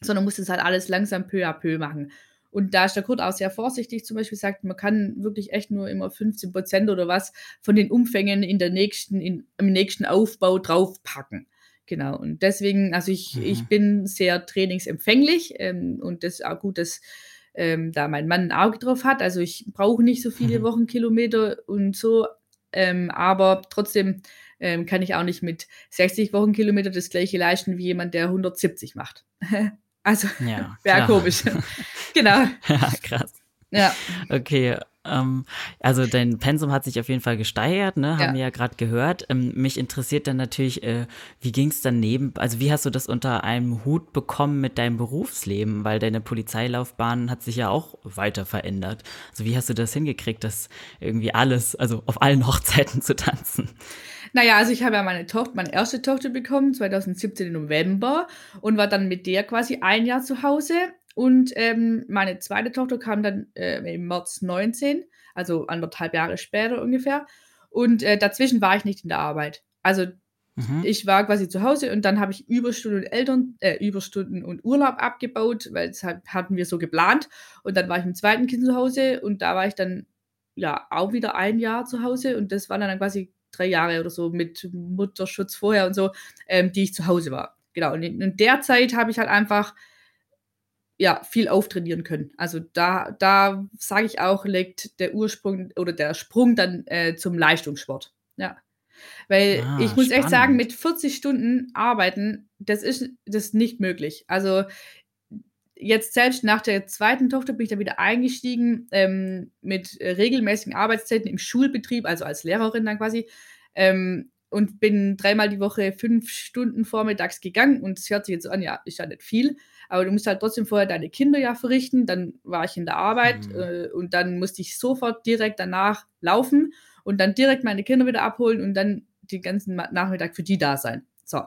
sondern muss das halt alles langsam peu à peu machen. Und da ist der Kurt auch sehr vorsichtig, zum Beispiel sagt, man kann wirklich echt nur immer 15 Prozent oder was von den Umfängen in der nächsten, in, im nächsten Aufbau draufpacken. Genau. Und deswegen, also ich, mhm. ich bin sehr trainingsempfänglich ähm, und das ist auch gut, dass ähm, da mein Mann ein Auge drauf hat. Also ich brauche nicht so viele mhm. Wochenkilometer und so, ähm, aber trotzdem ähm, kann ich auch nicht mit 60 Wochenkilometer das gleiche leisten wie jemand, der 170 macht. Also, ja, wäre komisch. genau. Ja, krass. Ja. Okay, ähm, also dein Pensum hat sich auf jeden Fall gesteigert, ne? Haben ja. wir ja gerade gehört. Ähm, mich interessiert dann natürlich, äh, wie ging es dann neben, also wie hast du das unter einem Hut bekommen mit deinem Berufsleben? Weil deine Polizeilaufbahn hat sich ja auch weiter verändert. Also wie hast du das hingekriegt, das irgendwie alles, also auf allen Hochzeiten zu tanzen? Naja, also ich habe ja meine Tochter, meine erste Tochter bekommen, 2017 im November und war dann mit der quasi ein Jahr zu Hause. Und ähm, meine zweite Tochter kam dann äh, im März 19, also anderthalb Jahre später ungefähr. Und äh, dazwischen war ich nicht in der Arbeit. Also mhm. ich war quasi zu Hause und dann habe ich Überstunden und Eltern, äh, Überstunden und Urlaub abgebaut, weil das hat, hatten wir so geplant. Und dann war ich mit dem zweiten Kind zu Hause und da war ich dann ja auch wieder ein Jahr zu Hause und das war dann quasi drei Jahre oder so mit Mutterschutz vorher und so, ähm, die ich zu Hause war. Genau. Und in, in der Zeit habe ich halt einfach ja, viel auftrainieren können. Also da, da sage ich auch, liegt der Ursprung oder der Sprung dann äh, zum Leistungssport. Ja. Weil ah, ich muss spannend. echt sagen, mit 40 Stunden arbeiten, das ist, das ist nicht möglich. Also jetzt selbst nach der zweiten Tochter bin ich da wieder eingestiegen ähm, mit äh, regelmäßigen Arbeitszeiten im Schulbetrieb, also als Lehrerin dann quasi. Ähm, und bin dreimal die Woche fünf Stunden vormittags gegangen und es hört sich jetzt an, ja, ist ja nicht viel, aber du musst halt trotzdem vorher deine Kinder ja verrichten. Dann war ich in der Arbeit mhm. äh, und dann musste ich sofort direkt danach laufen und dann direkt meine Kinder wieder abholen und dann den ganzen Nachmittag für die da sein. So.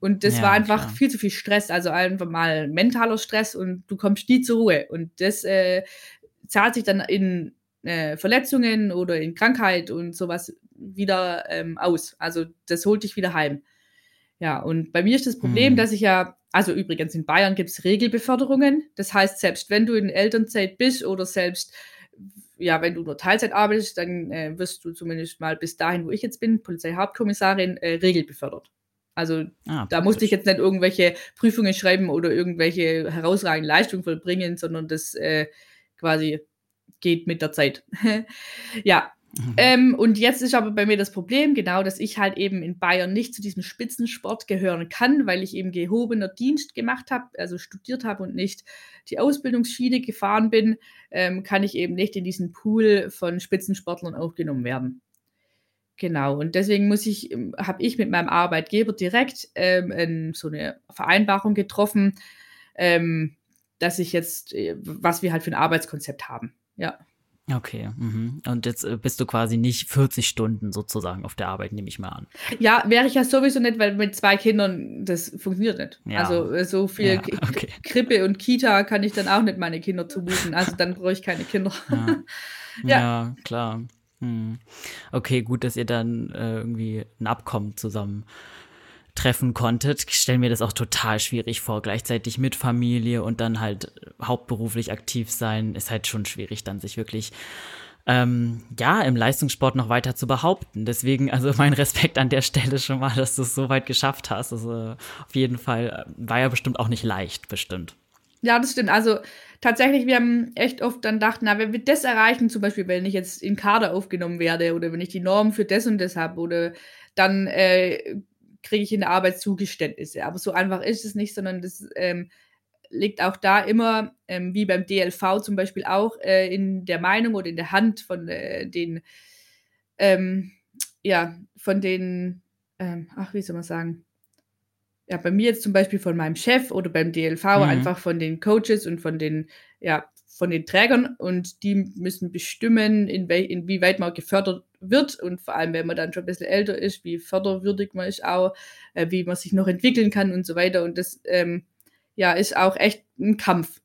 Und das ja, war einfach klar. viel zu viel Stress, also einfach mal mentaler Stress und du kommst nie zur Ruhe. Und das äh, zahlt sich dann in äh, Verletzungen oder in Krankheit und sowas wieder ähm, aus. Also das holt dich wieder heim. Ja, und bei mir ist das Problem, hm. dass ich ja, also übrigens in Bayern gibt es Regelbeförderungen. Das heißt, selbst wenn du in Elternzeit bist oder selbst ja, wenn du nur Teilzeit arbeitest, dann äh, wirst du zumindest mal bis dahin, wo ich jetzt bin, Polizeihauptkommissarin, äh, regelbefördert. Also ah, da musste ich jetzt nicht irgendwelche Prüfungen schreiben oder irgendwelche herausragenden Leistungen vollbringen, sondern das äh, quasi geht mit der Zeit. ja. Mhm. Ähm, und jetzt ist aber bei mir das Problem, genau, dass ich halt eben in Bayern nicht zu diesem Spitzensport gehören kann, weil ich eben gehobener Dienst gemacht habe, also studiert habe und nicht die Ausbildungsschiene gefahren bin, ähm, kann ich eben nicht in diesen Pool von Spitzensportlern aufgenommen werden. Genau, und deswegen muss ich, ähm, habe ich mit meinem Arbeitgeber direkt ähm, so eine Vereinbarung getroffen, ähm, dass ich jetzt, äh, was wir halt für ein Arbeitskonzept haben. Ja. Okay, mhm. und jetzt äh, bist du quasi nicht 40 Stunden sozusagen auf der Arbeit, nehme ich mal an. Ja, wäre ich ja sowieso nicht, weil mit zwei Kindern das funktioniert nicht. Ja. Also äh, so viel ja, okay. Krippe und Kita kann ich dann auch nicht meine Kinder zumuten. Also dann brauche ich keine Kinder. Ja, ja. ja klar. Hm. Okay, gut, dass ihr dann äh, irgendwie ein Abkommen zusammen treffen konntet. Ich stelle mir das auch total schwierig vor, gleichzeitig mit Familie und dann halt hauptberuflich aktiv sein, ist halt schon schwierig, dann sich wirklich ähm, ja, im Leistungssport noch weiter zu behaupten. Deswegen, also mein Respekt an der Stelle schon mal, dass du es so weit geschafft hast. Also auf jeden Fall äh, war ja bestimmt auch nicht leicht, bestimmt. Ja, das stimmt. Also tatsächlich, wir haben echt oft dann gedacht, na, wenn wir das erreichen, zum Beispiel, wenn ich jetzt in Kader aufgenommen werde oder wenn ich die Norm für das und das habe oder dann äh, kriege ich in der Arbeit Zugeständnisse. Aber so einfach ist es nicht, sondern das ähm, liegt auch da immer, ähm, wie beim DLV zum Beispiel auch, äh, in der Meinung oder in der Hand von äh, den, ähm, ja, von den, ähm, ach, wie soll man sagen, ja, bei mir jetzt zum Beispiel von meinem Chef oder beim DLV mhm. einfach von den Coaches und von den, ja, von den Trägern und die müssen bestimmen, in inwieweit man gefördert wird und vor allem, wenn man dann schon ein bisschen älter ist, wie förderwürdig man ist auch, äh, wie man sich noch entwickeln kann und so weiter. Und das ähm, ja, ist auch echt ein Kampf,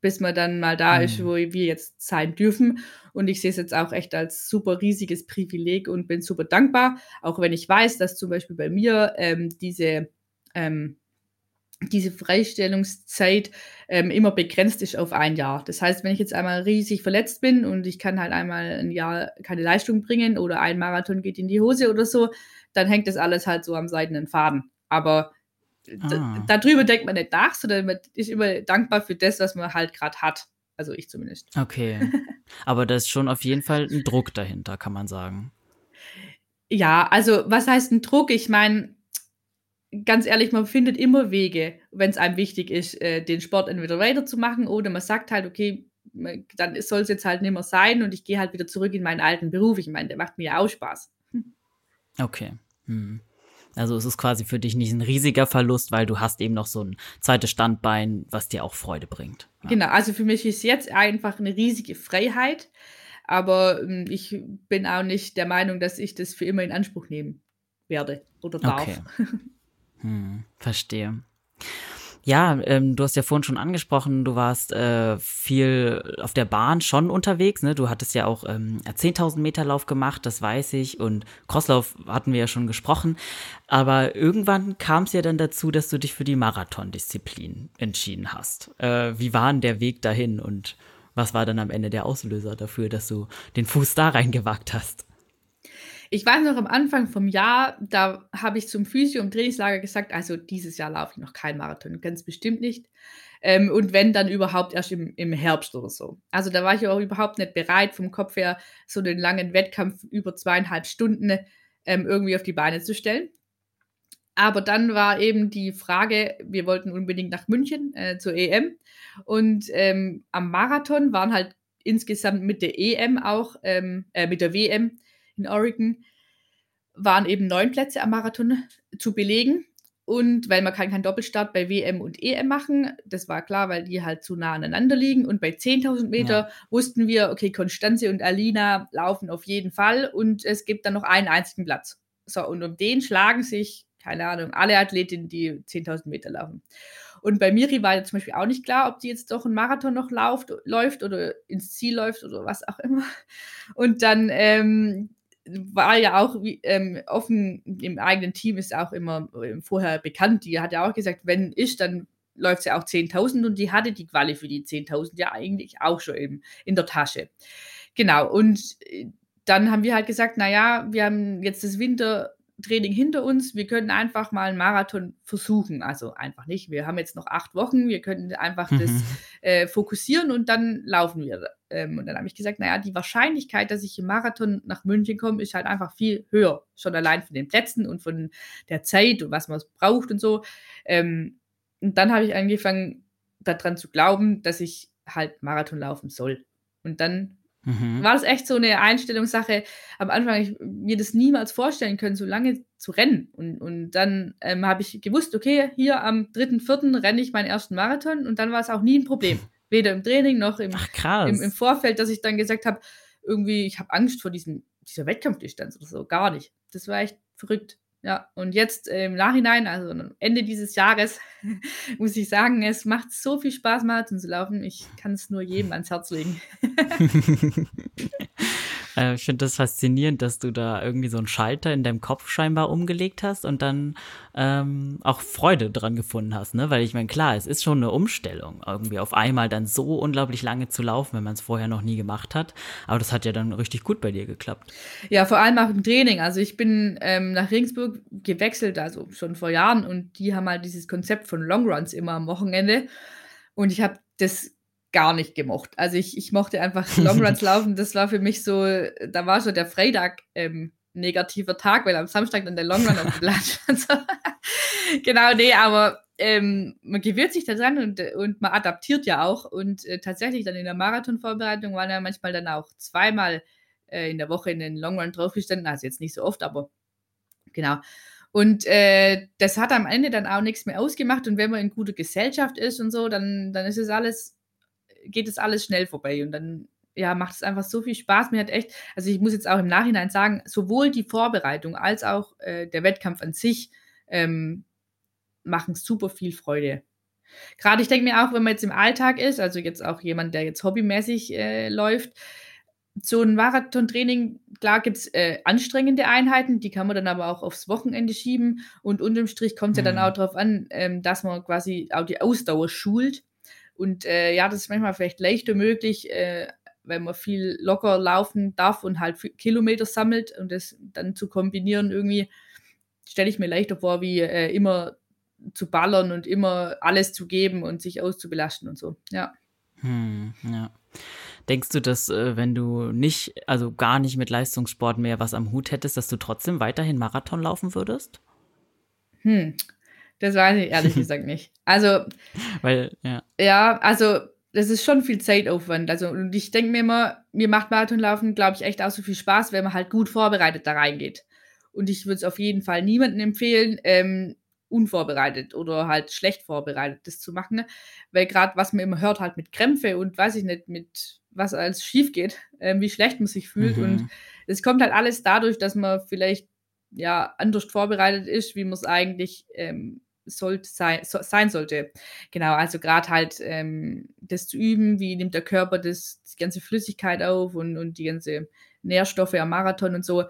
bis man dann mal da mhm. ist, wo wir jetzt sein dürfen. Und ich sehe es jetzt auch echt als super riesiges Privileg und bin super dankbar, auch wenn ich weiß, dass zum Beispiel bei mir ähm, diese ähm, diese Freistellungszeit ähm, immer begrenzt ist auf ein Jahr. Das heißt, wenn ich jetzt einmal riesig verletzt bin und ich kann halt einmal ein Jahr keine Leistung bringen oder ein Marathon geht in die Hose oder so, dann hängt das alles halt so am seidenen Faden. Aber ah. darüber denkt man nicht nach, sondern man ist immer dankbar für das, was man halt gerade hat. Also ich zumindest. Okay. Aber da ist schon auf jeden Fall ein Druck dahinter, kann man sagen. Ja, also was heißt ein Druck? Ich meine, ganz ehrlich, man findet immer Wege, wenn es einem wichtig ist, äh, den Sport entweder weiterzumachen oder man sagt halt, okay, dann soll es jetzt halt nicht mehr sein und ich gehe halt wieder zurück in meinen alten Beruf. Ich meine, der macht mir ja auch Spaß. Okay. Hm. Also es ist quasi für dich nicht ein riesiger Verlust, weil du hast eben noch so ein zweites Standbein, was dir auch Freude bringt. Ja. Genau, also für mich ist jetzt einfach eine riesige Freiheit, aber ähm, ich bin auch nicht der Meinung, dass ich das für immer in Anspruch nehmen werde oder darf. Okay. Hm, verstehe. Ja, ähm, du hast ja vorhin schon angesprochen, du warst äh, viel auf der Bahn schon unterwegs. Ne? Du hattest ja auch ähm, 10.000 Meter Lauf gemacht, das weiß ich. Und Crosslauf hatten wir ja schon gesprochen. Aber irgendwann kam es ja dann dazu, dass du dich für die Marathondisziplin entschieden hast. Äh, wie war denn der Weg dahin und was war dann am Ende der Auslöser dafür, dass du den Fuß da reingewagt hast? Ich weiß noch am Anfang vom Jahr, da habe ich zum Physio im Trainingslager gesagt, also dieses Jahr laufe ich noch kein Marathon, ganz bestimmt nicht. Ähm, und wenn, dann überhaupt erst im, im Herbst oder so. Also da war ich auch überhaupt nicht bereit, vom Kopf her so den langen Wettkampf über zweieinhalb Stunden ähm, irgendwie auf die Beine zu stellen. Aber dann war eben die Frage, wir wollten unbedingt nach München äh, zur EM. Und ähm, am Marathon waren halt insgesamt mit der EM auch, ähm, äh, mit der WM in Oregon waren eben neun Plätze am Marathon zu belegen. Und weil man kann keinen Doppelstart bei WM und EM machen, das war klar, weil die halt zu nah aneinander liegen. Und bei 10.000 Meter ja. wussten wir, okay, Konstanze und Alina laufen auf jeden Fall und es gibt dann noch einen einzigen Platz. So, und um den schlagen sich, keine Ahnung, alle Athletinnen, die 10.000 Meter laufen. Und bei Miri war zum Beispiel auch nicht klar, ob die jetzt doch einen Marathon noch läuft, läuft oder ins Ziel läuft oder was auch immer. Und dann ähm, war ja auch ähm, offen im eigenen Team ist auch immer äh, vorher bekannt. Die hat ja auch gesagt, wenn ich, dann läuft sie auch 10.000 und die hatte die Quali für die 10.000 ja eigentlich auch schon in, in der Tasche. Genau, und äh, dann haben wir halt gesagt, naja, wir haben jetzt das Winter, Training hinter uns. Wir können einfach mal einen Marathon versuchen. Also einfach nicht. Wir haben jetzt noch acht Wochen. Wir können einfach mhm. das äh, fokussieren und dann laufen wir. Ähm, und dann habe ich gesagt, naja, die Wahrscheinlichkeit, dass ich im Marathon nach München komme, ist halt einfach viel höher. Schon allein von den Plätzen und von der Zeit und was man braucht und so. Ähm, und dann habe ich angefangen, daran zu glauben, dass ich halt Marathon laufen soll. Und dann Mhm. War das echt so eine Einstellungssache. Am Anfang ich mir das niemals vorstellen können, so lange zu rennen. Und, und dann ähm, habe ich gewusst, okay, hier am 3.4. renne ich meinen ersten Marathon und dann war es auch nie ein Problem. Weder im Training noch im, Ach, im, im, Vorfeld, dass ich dann gesagt habe, irgendwie, ich habe Angst vor diesem, dieser Wettkampfdistanz oder so. Gar nicht. Das war echt verrückt. Ja, und jetzt äh, im Nachhinein, also am Ende dieses Jahres, muss ich sagen, es macht so viel Spaß, Marathon zu laufen. Ich kann es nur jedem ans Herz legen. Äh, ich finde das faszinierend, dass du da irgendwie so einen Schalter in deinem Kopf scheinbar umgelegt hast und dann ähm, auch Freude dran gefunden hast, ne? Weil ich meine, klar, es ist schon eine Umstellung, irgendwie auf einmal dann so unglaublich lange zu laufen, wenn man es vorher noch nie gemacht hat. Aber das hat ja dann richtig gut bei dir geklappt. Ja, vor allem auch im Training. Also ich bin ähm, nach Regensburg gewechselt, also schon vor Jahren, und die haben halt dieses Konzept von Longruns immer am Wochenende. Und ich habe das gar nicht gemocht. Also ich, ich mochte einfach Longruns laufen. Das war für mich so, da war so der Freitag ähm, negativer Tag, weil am Samstag dann der Longrun auf dem so. genau, nee, aber ähm, man gewöhnt sich da dran und, und man adaptiert ja auch. Und äh, tatsächlich dann in der Marathonvorbereitung waren ja manchmal dann auch zweimal äh, in der Woche in den Longrun draufgestanden. Also jetzt nicht so oft, aber genau. Und äh, das hat am Ende dann auch nichts mehr ausgemacht. Und wenn man in guter Gesellschaft ist und so, dann, dann ist es alles, geht es alles schnell vorbei. Und dann ja, macht es einfach so viel Spaß. Mir hat echt, also ich muss jetzt auch im Nachhinein sagen, sowohl die Vorbereitung als auch äh, der Wettkampf an sich ähm, machen super viel Freude. Gerade ich denke mir auch, wenn man jetzt im Alltag ist, also jetzt auch jemand, der jetzt hobbymäßig äh, läuft, so ein Marathontraining, klar gibt es äh, anstrengende Einheiten, die kann man dann aber auch aufs Wochenende schieben und unterm Strich kommt es mhm. ja dann mhm. auch darauf an, ähm, dass man quasi auch die Ausdauer schult. Und äh, ja, das ist manchmal vielleicht leichter möglich, äh, wenn man viel locker laufen darf und halt Kilometer sammelt und das dann zu kombinieren irgendwie, stelle ich mir leichter vor, wie äh, immer zu ballern und immer alles zu geben und sich auszubelasten und so, ja. Hm, ja. Denkst du, dass äh, wenn du nicht, also gar nicht mit Leistungssport mehr was am Hut hättest, dass du trotzdem weiterhin Marathon laufen würdest? Hm, das weiß ich ehrlich gesagt nicht. Also, weil, ja. Ja, also das ist schon viel Zeitaufwand. Also, und ich denke mir immer, mir macht Marathonlaufen, glaube ich, echt auch so viel Spaß, wenn man halt gut vorbereitet da reingeht. Und ich würde es auf jeden Fall niemandem empfehlen, ähm, unvorbereitet oder halt schlecht vorbereitet das zu machen. Ne? Weil gerade was man immer hört, halt mit Krämpfe und weiß ich nicht, mit was alles schief geht, äh, wie schlecht man sich fühlt. Mhm. Und es kommt halt alles dadurch, dass man vielleicht ja anders vorbereitet ist, wie man es eigentlich ähm, sollte, sein, so, sein sollte. Genau, also gerade halt ähm, das zu üben, wie nimmt der Körper das, die ganze Flüssigkeit auf und, und die ganze Nährstoffe am Marathon und so.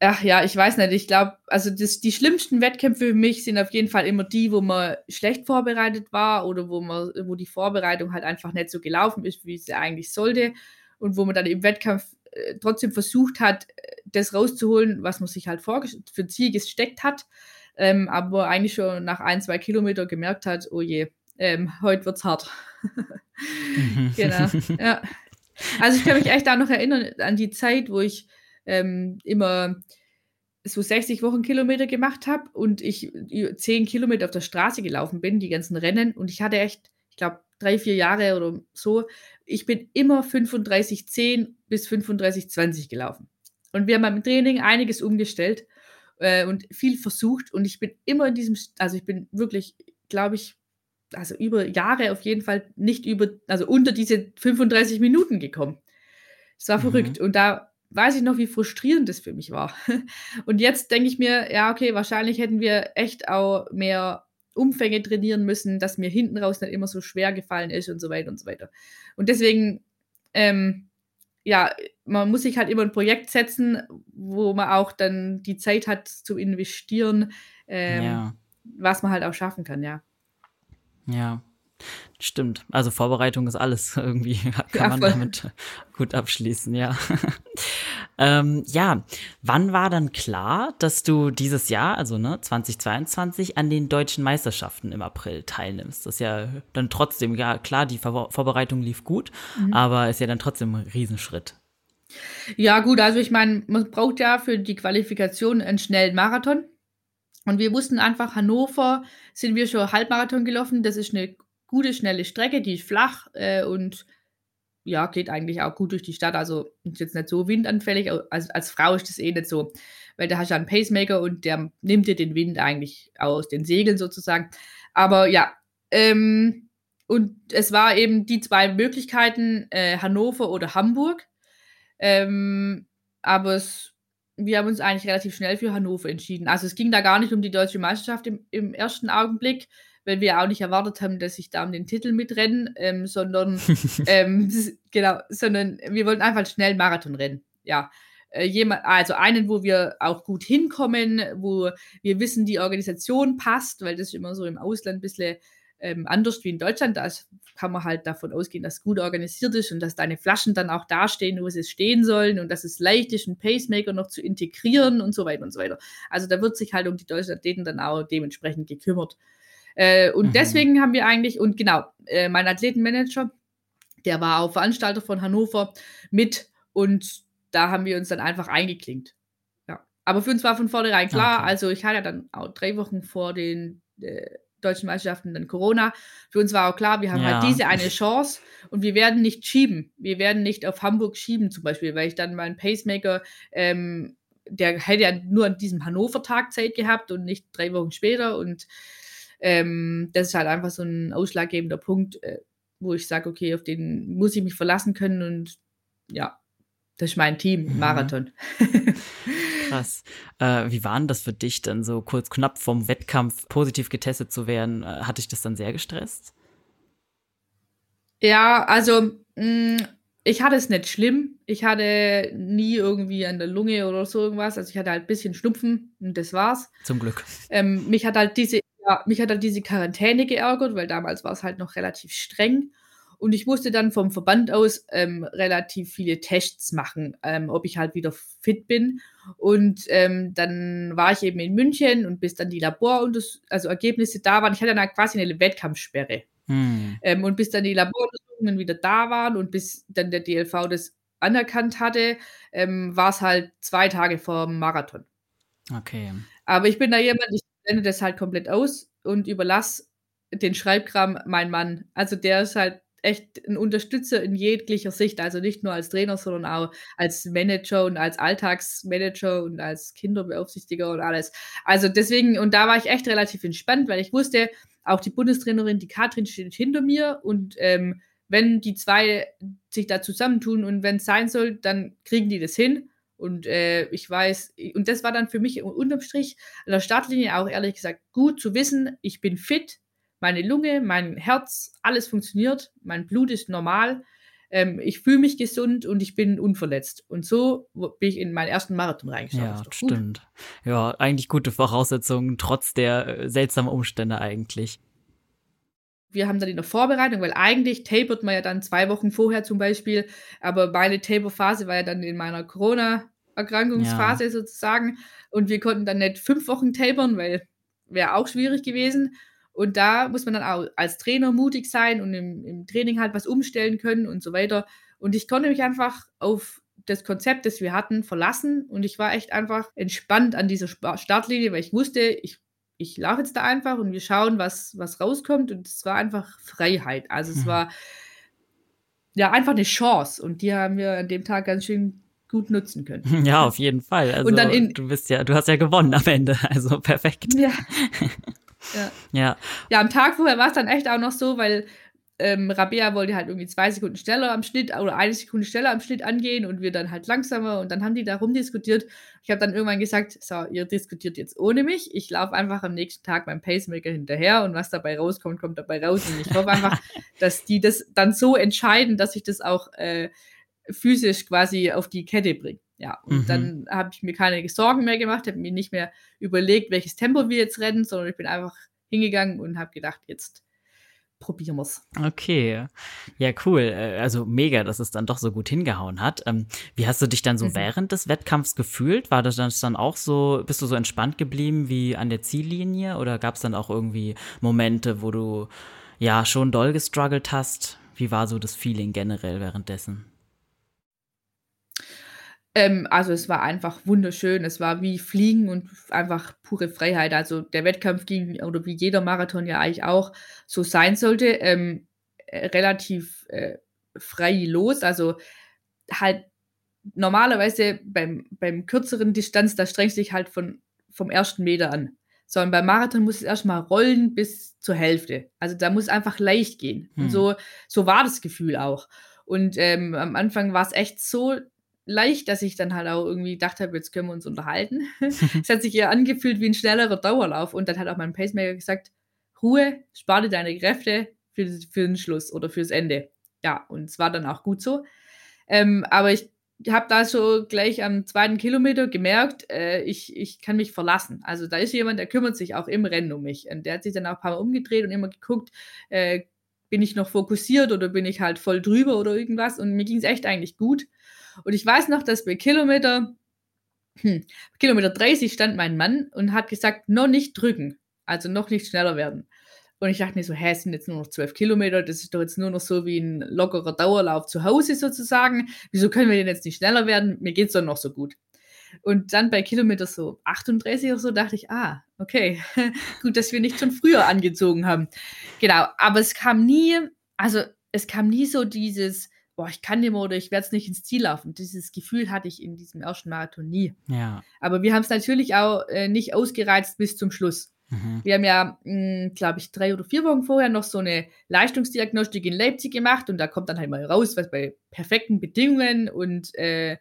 Ach ja, ich weiß nicht. Ich glaube, also das, die schlimmsten Wettkämpfe für mich sind auf jeden Fall immer die, wo man schlecht vorbereitet war oder wo man, wo die Vorbereitung halt einfach nicht so gelaufen ist, wie sie eigentlich sollte. Und wo man dann im Wettkampf äh, trotzdem versucht hat, das rauszuholen, was man sich halt für Ziel gesteckt hat ähm, aber eigentlich schon nach ein, zwei Kilometern gemerkt hat, oh je, ähm, heute wird's hart. mhm. Genau. Ja. Also ich kann mich echt auch noch erinnern an die Zeit, wo ich ähm, immer so 60 Wochenkilometer gemacht habe und ich 10 Kilometer auf der Straße gelaufen bin, die ganzen Rennen. Und ich hatte echt, ich glaube, drei, vier Jahre oder so. Ich bin immer 35,10 bis 35,20 gelaufen. Und wir haben beim Training einiges umgestellt äh, und viel versucht. Und ich bin immer in diesem, also ich bin wirklich, glaube ich, also über Jahre auf jeden Fall nicht über, also unter diese 35 Minuten gekommen. Es war mhm. verrückt. Und da weiß ich noch, wie frustrierend das für mich war. Und jetzt denke ich mir, ja, okay, wahrscheinlich hätten wir echt auch mehr Umfänge trainieren müssen, dass mir hinten raus nicht immer so schwer gefallen ist und so weiter und so weiter. Und deswegen, ähm, ja, man muss sich halt immer ein Projekt setzen, wo man auch dann die Zeit hat zu investieren, ähm, ja. was man halt auch schaffen kann, ja. Ja, stimmt. Also Vorbereitung ist alles irgendwie, kann man damit gut abschließen, ja. Ähm, ja, wann war dann klar, dass du dieses Jahr, also ne, 2022, an den deutschen Meisterschaften im April teilnimmst? Das ist ja dann trotzdem, ja klar, die Vor Vorbereitung lief gut, mhm. aber ist ja dann trotzdem ein Riesenschritt. Ja, gut, also ich meine, man braucht ja für die Qualifikation einen schnellen Marathon. Und wir wussten einfach, Hannover sind wir schon Halbmarathon gelaufen. Das ist eine gute, schnelle Strecke, die ist flach äh, und ja, geht eigentlich auch gut durch die Stadt. Also ist jetzt nicht so windanfällig. Also als Frau ist das eh nicht so, weil da hast du einen Pacemaker und der nimmt dir den Wind eigentlich aus den Segeln sozusagen. Aber ja, ähm, und es war eben die zwei Möglichkeiten, äh, Hannover oder Hamburg. Ähm, aber es, wir haben uns eigentlich relativ schnell für Hannover entschieden. Also es ging da gar nicht um die deutsche Meisterschaft im, im ersten Augenblick, weil wir auch nicht erwartet haben, dass ich da um den Titel mitrenne, ähm, sondern ähm, genau, sondern wir wollten einfach schnell Marathon rennen. Ja. Äh, jemand, also einen, wo wir auch gut hinkommen, wo wir wissen, die Organisation passt, weil das immer so im Ausland ein bisschen ähm, anders wie in Deutschland. Da kann man halt davon ausgehen, dass es gut organisiert ist und dass deine Flaschen dann auch dastehen, wo sie stehen sollen und dass es leicht ist, einen Pacemaker noch zu integrieren und so weiter und so weiter. Also da wird sich halt um die deutschen Athleten dann auch dementsprechend gekümmert. Äh, und mhm. deswegen haben wir eigentlich, und genau, äh, mein Athletenmanager, der war auch Veranstalter von Hannover mit und da haben wir uns dann einfach eingeklinkt. Ja. Aber für uns war von vornherein klar, okay. also ich hatte dann auch drei Wochen vor den äh, deutschen Meisterschaften dann Corona. Für uns war auch klar, wir haben halt ja. halt diese eine Chance und wir werden nicht schieben. Wir werden nicht auf Hamburg schieben zum Beispiel, weil ich dann meinen Pacemaker, ähm, der hätte ja nur an diesem Hannover-Tag Zeit gehabt und nicht drei Wochen später und ähm, das ist halt einfach so ein ausschlaggebender Punkt, äh, wo ich sage, okay, auf den muss ich mich verlassen können und ja, das ist mein Team, mhm. Marathon. Krass. Äh, wie war denn das für dich dann so kurz knapp vom Wettkampf positiv getestet zu werden? Äh, hat dich das dann sehr gestresst? Ja, also mh, mm, ich hatte es nicht schlimm. Ich hatte nie irgendwie an der Lunge oder so irgendwas. Also ich hatte halt ein bisschen Schnupfen und das war's. Zum Glück. Ähm, mich hat halt diese, ja, mich hat halt diese Quarantäne geärgert, weil damals war es halt noch relativ streng. Und ich musste dann vom Verband aus ähm, relativ viele Tests machen, ähm, ob ich halt wieder fit bin. Und ähm, dann war ich eben in München und bis dann die Labor also Ergebnisse da waren, ich hatte dann quasi eine Wettkampfsperre. Hm. Ähm, und bis dann die Laboruntersuchungen wieder da waren und bis dann der DLV das anerkannt hatte, ähm, war es halt zwei Tage vor dem Marathon. Okay. Aber ich bin da jemand, ich blende das halt komplett aus und überlasse den Schreibkram mein Mann. Also der ist halt echt ein Unterstützer in jeglicher Sicht, also nicht nur als Trainer, sondern auch als Manager und als Alltagsmanager und als Kinderbeaufsichtiger und alles. Also deswegen, und da war ich echt relativ entspannt, weil ich wusste, auch die Bundestrainerin, die Katrin, steht hinter mir und ähm, wenn die zwei sich da zusammentun und wenn es sein soll, dann kriegen die das hin. Und äh, ich weiß, und das war dann für mich unterm Strich an der Startlinie auch ehrlich gesagt gut zu wissen, ich bin fit, meine Lunge, mein Herz, alles funktioniert, mein Blut ist normal, ähm, ich fühle mich gesund und ich bin unverletzt. Und so bin ich in meinen ersten Marathon reingestartet. Ja, stimmt. Ja, eigentlich gute Voraussetzungen, trotz der äh, seltsamen Umstände eigentlich. Wir haben dann in der Vorbereitung, weil eigentlich tapert man ja dann zwei Wochen vorher zum Beispiel, aber meine Taper-Phase war ja dann in meiner Corona-Erkrankungsphase ja. sozusagen und wir konnten dann nicht fünf Wochen tapern, weil wäre auch schwierig gewesen. Und da muss man dann auch als Trainer mutig sein und im, im Training halt was umstellen können und so weiter. Und ich konnte mich einfach auf das Konzept, das wir hatten, verlassen. Und ich war echt einfach entspannt an dieser Startlinie, weil ich wusste, ich, ich laufe jetzt da einfach und wir schauen, was, was rauskommt. Und es war einfach Freiheit. Also es mhm. war ja einfach eine Chance. Und die haben wir an dem Tag ganz schön gut nutzen können. Ja, auf jeden Fall. Also, und dann in, du bist ja, du hast ja gewonnen am Ende. Also perfekt. Ja. Ja. ja. Ja, am Tag vorher war es dann echt auch noch so, weil ähm, Rabea wollte halt irgendwie zwei Sekunden schneller am Schnitt oder eine Sekunde schneller am Schnitt angehen und wir dann halt langsamer und dann haben die da rumdiskutiert. Ich habe dann irgendwann gesagt, so, ihr diskutiert jetzt ohne mich. Ich laufe einfach am nächsten Tag beim Pacemaker hinterher und was dabei rauskommt, kommt dabei raus. Und ich hoffe einfach, dass die das dann so entscheiden, dass ich das auch äh, physisch quasi auf die Kette bringe. Ja, und mhm. dann habe ich mir keine Sorgen mehr gemacht, habe mir nicht mehr überlegt, welches Tempo wir jetzt rennen, sondern ich bin einfach hingegangen und habe gedacht, jetzt probieren wir es. Okay, ja, cool. Äh, also mega, dass es dann doch so gut hingehauen hat. Ähm, wie hast du dich dann so mhm. während des Wettkampfs gefühlt? War das dann auch so, bist du so entspannt geblieben wie an der Ziellinie oder gab es dann auch irgendwie Momente, wo du ja schon doll gestruggelt hast? Wie war so das Feeling generell währenddessen? Ähm, also es war einfach wunderschön. Es war wie Fliegen und einfach pure Freiheit. Also der Wettkampf ging, oder wie jeder Marathon ja eigentlich auch so sein sollte, ähm, äh, relativ äh, frei los. Also halt normalerweise beim, beim kürzeren Distanz, da strengst du dich halt von, vom ersten Meter an. Sondern beim Marathon muss es erstmal rollen bis zur Hälfte. Also da muss es einfach leicht gehen. Hm. Und so, so war das Gefühl auch. Und ähm, am Anfang war es echt so, leicht, dass ich dann halt auch irgendwie gedacht habe, jetzt können wir uns unterhalten. es hat sich eher angefühlt wie ein schnellerer Dauerlauf. Und dann hat auch mein Pacemaker gesagt, Ruhe, spare deine Kräfte für, für den Schluss oder fürs Ende. Ja, und es war dann auch gut so. Ähm, aber ich habe da so gleich am zweiten Kilometer gemerkt, äh, ich, ich kann mich verlassen. Also da ist jemand, der kümmert sich auch im Rennen um mich. Und der hat sich dann auch ein paar Mal umgedreht und immer geguckt, äh, bin ich noch fokussiert oder bin ich halt voll drüber oder irgendwas. Und mir ging es echt eigentlich gut. Und ich weiß noch, dass bei Kilometer, hm, Kilometer 30 stand mein Mann und hat gesagt, noch nicht drücken, also noch nicht schneller werden. Und ich dachte mir so, hä, es sind jetzt nur noch zwölf Kilometer, das ist doch jetzt nur noch so wie ein lockerer Dauerlauf zu Hause sozusagen. Wieso können wir denn jetzt nicht schneller werden? Mir geht es doch noch so gut. Und dann bei Kilometer so 38 oder so dachte ich, ah, okay, gut, dass wir nicht schon früher angezogen haben. Genau, aber es kam nie, also es kam nie so dieses, boah, ich kann nicht mehr oder ich werde es nicht ins Ziel laufen. Dieses Gefühl hatte ich in diesem ersten Marathon nie. Ja. Aber wir haben es natürlich auch äh, nicht ausgereizt bis zum Schluss. Mhm. Wir haben ja, hm, glaube ich, drei oder vier Wochen vorher noch so eine Leistungsdiagnostik in Leipzig gemacht und da kommt dann halt mal raus, was bei perfekten Bedingungen und äh,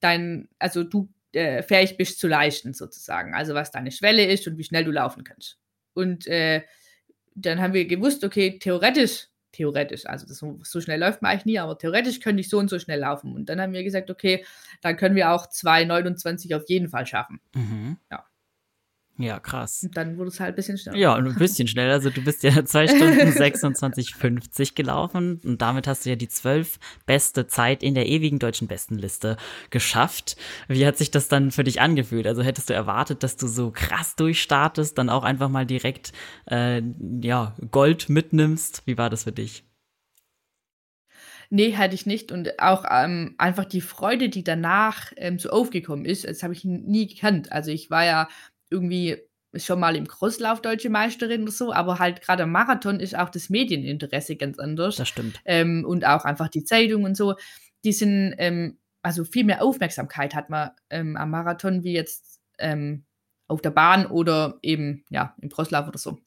dein, also du äh, fähig bist zu leisten, sozusagen. Also was deine Schwelle ist und wie schnell du laufen kannst. Und äh, dann haben wir gewusst, okay, theoretisch, theoretisch, also das, so schnell läuft man eigentlich nie, aber theoretisch könnte ich so und so schnell laufen. Und dann haben wir gesagt, okay, dann können wir auch 2,29 auf jeden Fall schaffen. Mhm. Ja. Ja, krass. Und dann wurde es halt ein bisschen schneller. Ja, ein bisschen schneller. Also du bist ja 2 Stunden 26,50 gelaufen und damit hast du ja die zwölf beste Zeit in der ewigen deutschen Bestenliste geschafft. Wie hat sich das dann für dich angefühlt? Also hättest du erwartet, dass du so krass durchstartest, dann auch einfach mal direkt äh, ja, Gold mitnimmst? Wie war das für dich? Nee, hatte ich nicht. Und auch ähm, einfach die Freude, die danach ähm, so aufgekommen ist, das habe ich nie gekannt. Also ich war ja irgendwie schon mal im Crosslauf deutsche Meisterin oder so, aber halt gerade am Marathon ist auch das Medieninteresse ganz anders. Das stimmt. Ähm, und auch einfach die Zeitung und so, die sind, ähm, also viel mehr Aufmerksamkeit hat man ähm, am Marathon wie jetzt ähm, auf der Bahn oder eben, ja, im Crosslauf oder so.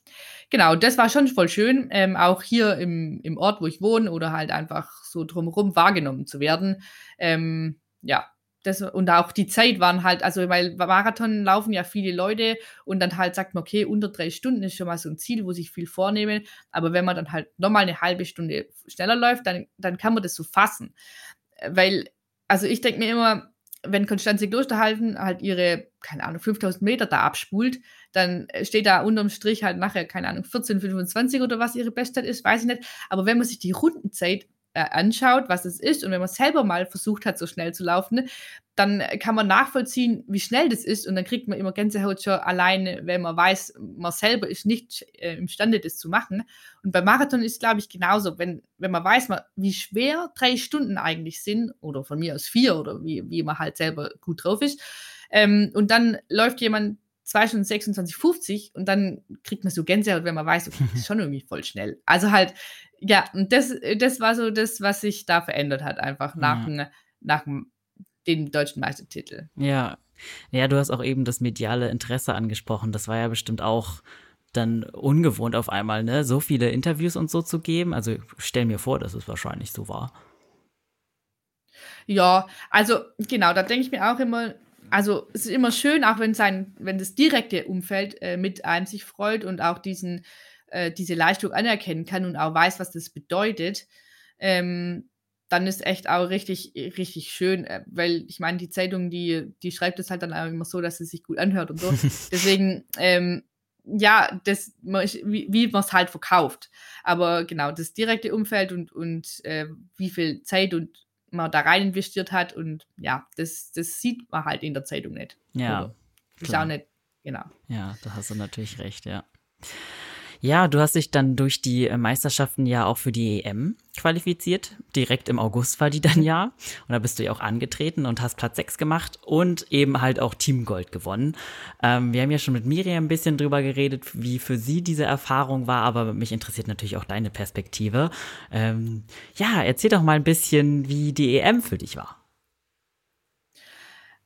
Genau, das war schon voll schön, ähm, auch hier im, im Ort, wo ich wohne oder halt einfach so drumherum wahrgenommen zu werden. Ähm, ja, das, und auch die Zeit waren halt, also weil Marathon laufen ja viele Leute und dann halt sagt man, okay, unter drei Stunden ist schon mal so ein Ziel, wo sich viel vornehmen. Aber wenn man dann halt nochmal eine halbe Stunde schneller läuft, dann, dann kann man das so fassen. Weil, also ich denke mir immer, wenn Konstanze Klosterhalten halt ihre, keine Ahnung, 5000 Meter da abspult, dann steht da unterm Strich halt nachher, keine Ahnung, 14,25 oder was ihre Bestzeit ist, weiß ich nicht. Aber wenn man sich die Rundenzeit anschaut, was es ist und wenn man selber mal versucht hat, so schnell zu laufen, dann kann man nachvollziehen, wie schnell das ist und dann kriegt man immer Gänsehaut schon alleine, wenn man weiß, man selber ist nicht äh, imstande, das zu machen. Und beim Marathon ist, glaube ich, genauso. Wenn, wenn man weiß, man, wie schwer drei Stunden eigentlich sind, oder von mir aus vier, oder wie, wie man halt selber gut drauf ist, ähm, und dann läuft jemand 2 Stunden 26, 50 und dann kriegt man so Gänsehaut, wenn man weiß, okay, das ist schon irgendwie voll schnell. Also halt, ja, und das, das war so das, was sich da verändert hat, einfach nach, ja. nach dem deutschen Meistertitel. Ja. Ja, du hast auch eben das mediale Interesse angesprochen. Das war ja bestimmt auch dann ungewohnt auf einmal, ne, so viele Interviews und so zu geben. Also stell mir vor, dass es wahrscheinlich so war. Ja, also genau, da denke ich mir auch immer, also es ist immer schön, auch wenn sein, wenn das direkte Umfeld äh, mit einem sich freut und auch diesen, äh, diese Leistung anerkennen kann und auch weiß, was das bedeutet, ähm, dann ist echt auch richtig, richtig schön, äh, weil ich meine, die Zeitung, die, die schreibt es halt dann auch immer so, dass es sich gut anhört und so. Deswegen, ähm, ja, das, wie, wie man es halt verkauft. Aber genau, das direkte Umfeld und, und äh, wie viel Zeit und man da rein investiert hat und ja, das, das sieht man halt in der Zeitung nicht. Ja. Ist auch nicht, genau. Ja, da hast du natürlich recht, ja. Ja, du hast dich dann durch die äh, Meisterschaften ja auch für die EM qualifiziert. Direkt im August war die dann ja. Und da bist du ja auch angetreten und hast Platz 6 gemacht und eben halt auch Teamgold gewonnen. Ähm, wir haben ja schon mit Miriam ein bisschen drüber geredet, wie für sie diese Erfahrung war, aber mich interessiert natürlich auch deine Perspektive. Ähm, ja, erzähl doch mal ein bisschen, wie die EM für dich war.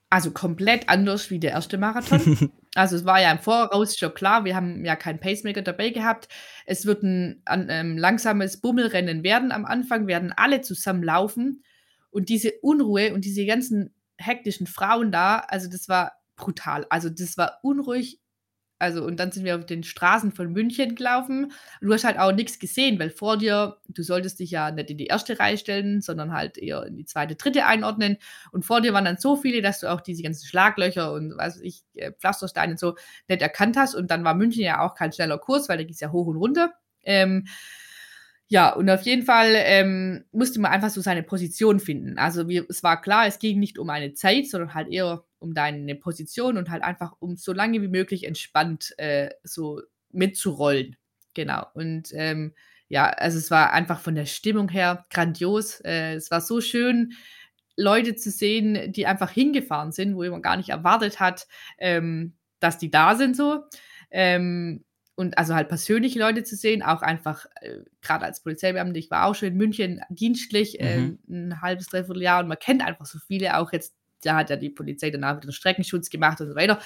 Also komplett anders wie der erste Marathon. also es war ja im Voraus schon klar, wir haben ja keinen Pacemaker dabei gehabt. Es wird ein, ein, ein langsames Bummelrennen werden am Anfang, werden alle zusammen laufen. Und diese Unruhe und diese ganzen hektischen Frauen da, also das war brutal. Also das war unruhig also, und dann sind wir auf den Straßen von München gelaufen. Du hast halt auch nichts gesehen, weil vor dir, du solltest dich ja nicht in die erste Reihe stellen, sondern halt eher in die zweite, dritte einordnen. Und vor dir waren dann so viele, dass du auch diese ganzen Schlaglöcher und was ich, äh, Pflastersteine und so nicht erkannt hast. Und dann war München ja auch kein schneller Kurs, weil da ging es ja hoch und runter. Ähm, ja, und auf jeden Fall ähm, musste man einfach so seine Position finden. Also wir, es war klar, es ging nicht um eine Zeit, sondern halt eher um deine Position und halt einfach um so lange wie möglich entspannt äh, so mitzurollen. genau. Und ähm, ja, also es war einfach von der Stimmung her grandios. Äh, es war so schön, Leute zu sehen, die einfach hingefahren sind, wo man gar nicht erwartet hat, ähm, dass die da sind so. Ähm, und also halt persönliche Leute zu sehen, auch einfach, äh, gerade als Polizeibeamte, ich war auch schon in München dienstlich, mhm. äh, ein halbes, dreiviertel Jahr und man kennt einfach so viele, auch jetzt, da hat ja die Polizei danach wieder Streckenschutz gemacht und so weiter,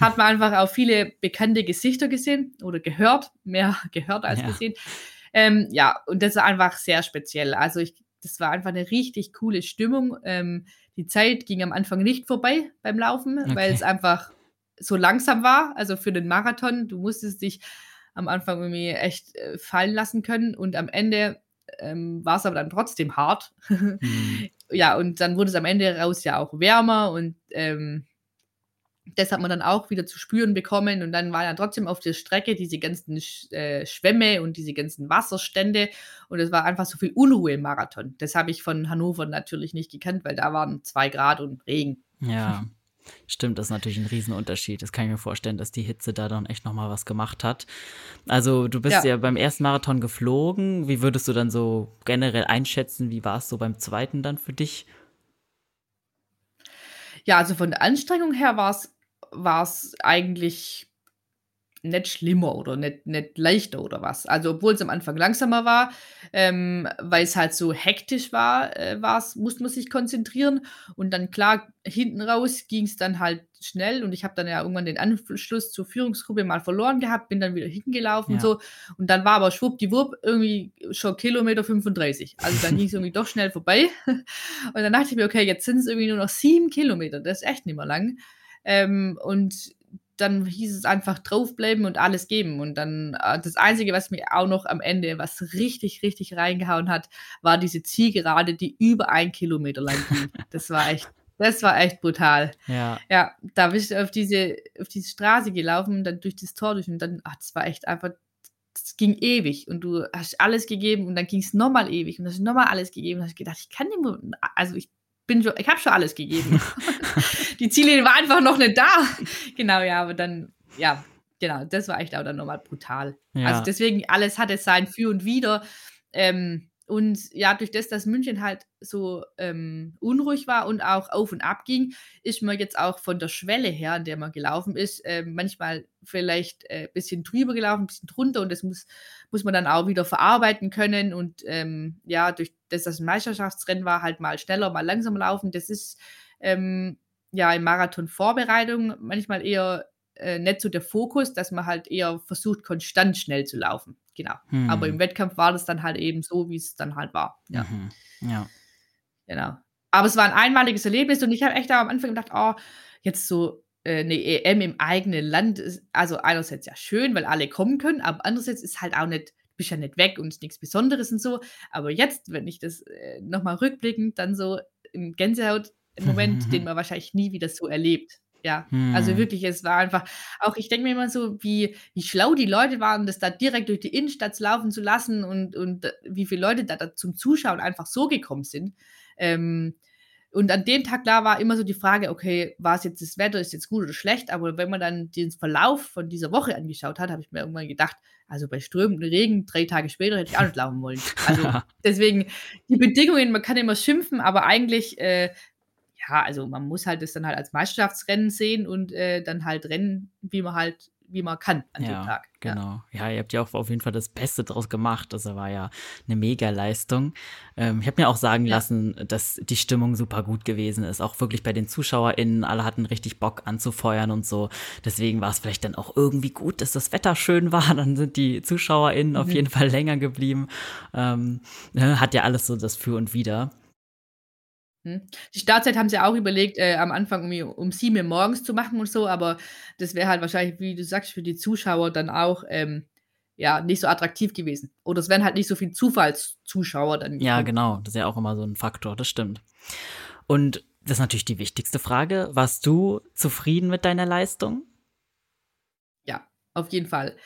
hat man einfach auch viele bekannte Gesichter gesehen oder gehört, mehr gehört als ja. gesehen. Ähm, ja, und das ist einfach sehr speziell. Also ich, das war einfach eine richtig coole Stimmung. Ähm, die Zeit ging am Anfang nicht vorbei beim Laufen, okay. weil es einfach so langsam war, also für den Marathon. Du musstest dich am Anfang irgendwie echt äh, fallen lassen können und am Ende ähm, war es aber dann trotzdem hart. Mhm. Ja, und dann wurde es am Ende raus ja auch wärmer und ähm, das hat man dann auch wieder zu spüren bekommen und dann war ja trotzdem auf der Strecke diese ganzen äh, Schwämme und diese ganzen Wasserstände und es war einfach so viel Unruhe im Marathon. Das habe ich von Hannover natürlich nicht gekannt, weil da waren zwei Grad und Regen. Ja, Stimmt, das ist natürlich ein Riesenunterschied. Das kann ich mir vorstellen, dass die Hitze da dann echt nochmal was gemacht hat. Also du bist ja. ja. beim ersten Marathon geflogen. Wie würdest du dann so generell einschätzen, wie war es so beim zweiten dann für dich? Ja, also von der Anstrengung her war es eigentlich nicht schlimmer oder nicht, nicht leichter oder was. Also obwohl es am Anfang langsamer war, ähm, weil es halt so hektisch war, äh, musste man sich konzentrieren. Und dann klar, hinten raus ging es dann halt schnell und ich habe dann ja irgendwann den Anschluss zur Führungsgruppe mal verloren gehabt, bin dann wieder hingelaufen ja. und so. Und dann war aber schwuppdiwupp irgendwie schon Kilometer 35. Also dann ging es irgendwie doch schnell vorbei. Und dann dachte ich mir, okay, jetzt sind es irgendwie nur noch sieben Kilometer. Das ist echt nicht mehr lang. Ähm, und dann hieß es einfach draufbleiben und alles geben. Und dann äh, das Einzige, was mir auch noch am Ende, was richtig, richtig reingehauen hat, war diese Zielgerade, die über ein Kilometer lang ging. Das war echt, das war echt brutal. Ja. Ja, da bin ich auf diese, auf diese Straße gelaufen, dann durch das Tor durch und dann, ach, das war echt einfach, das ging ewig und du hast alles gegeben und dann ging es nochmal ewig und hast nochmal alles gegeben und hast gedacht, ich kann nicht mehr, also ich bin schon, ich habe schon alles gegeben. die Ziele waren einfach noch nicht da. Genau, ja, aber dann, ja, genau, das war echt auch dann nochmal brutal. Ja. Also deswegen, alles hatte sein Für und Wider. Ähm, und ja, durch das, dass München halt so ähm, unruhig war und auch auf und ab ging, ist man jetzt auch von der Schwelle her, an der man gelaufen ist, äh, manchmal vielleicht ein äh, bisschen drüber gelaufen, ein bisschen drunter und das muss, muss man dann auch wieder verarbeiten können. Und ähm, ja, durch das, dass ein Meisterschaftsrennen war, halt mal schneller, mal langsamer laufen. Das ist ähm, ja in Marathon-Vorbereitung manchmal eher äh, nicht so der Fokus, dass man halt eher versucht, konstant schnell zu laufen. Genau. Hm. Aber im Wettkampf war das dann halt eben so, wie es dann halt war. Ja. Mhm. ja. Genau. Aber es war ein einmaliges Erlebnis und ich habe echt am Anfang gedacht, oh, jetzt so äh, eine EM im eigenen Land ist also einerseits ja schön, weil alle kommen können, aber andererseits ist halt auch nicht, du bist ja nicht weg und nichts Besonderes und so. Aber jetzt, wenn ich das äh, nochmal rückblickend, dann so im Gänsehaut, Moment, den man wahrscheinlich nie wieder so erlebt. Ja, also hm. also wirklich, es war einfach, auch ich denke mir immer so, wie, wie schlau die Leute waren, das da direkt durch die Innenstadt laufen zu lassen und, und äh, wie viele Leute da, da zum Zuschauen einfach so gekommen sind. Ähm, und an dem Tag da war immer so die Frage, okay, war es jetzt das Wetter, ist jetzt gut oder schlecht? Aber wenn man dann den Verlauf von dieser Woche angeschaut hat, habe ich mir irgendwann gedacht, also bei strömendem Regen, drei Tage später hätte ich auch nicht laufen wollen. Also deswegen, die Bedingungen, man kann immer schimpfen, aber eigentlich äh, ja, also man muss halt das dann halt als Meisterschaftsrennen sehen und äh, dann halt rennen, wie man halt, wie man kann an ja, dem Tag. Genau. Ja. ja, ihr habt ja auch auf jeden Fall das Beste draus gemacht. Das war ja eine Mega-Leistung. Ähm, ich habe mir auch sagen ja. lassen, dass die Stimmung super gut gewesen ist. Auch wirklich bei den ZuschauerInnen. Alle hatten richtig Bock anzufeuern und so. Deswegen war es vielleicht dann auch irgendwie gut, dass das Wetter schön war. Dann sind die ZuschauerInnen mhm. auf jeden Fall länger geblieben. Ähm, ne, hat ja alles so das Für und Wider. Die Startzeit haben sie auch überlegt, äh, am Anfang um, um 7 Uhr morgens zu machen und so, aber das wäre halt wahrscheinlich, wie du sagst, für die Zuschauer dann auch ähm, ja, nicht so attraktiv gewesen. Oder es wären halt nicht so viele Zufallszuschauer dann. Ja, genau. Das ist ja auch immer so ein Faktor, das stimmt. Und das ist natürlich die wichtigste Frage. Warst du zufrieden mit deiner Leistung? Ja, auf jeden Fall.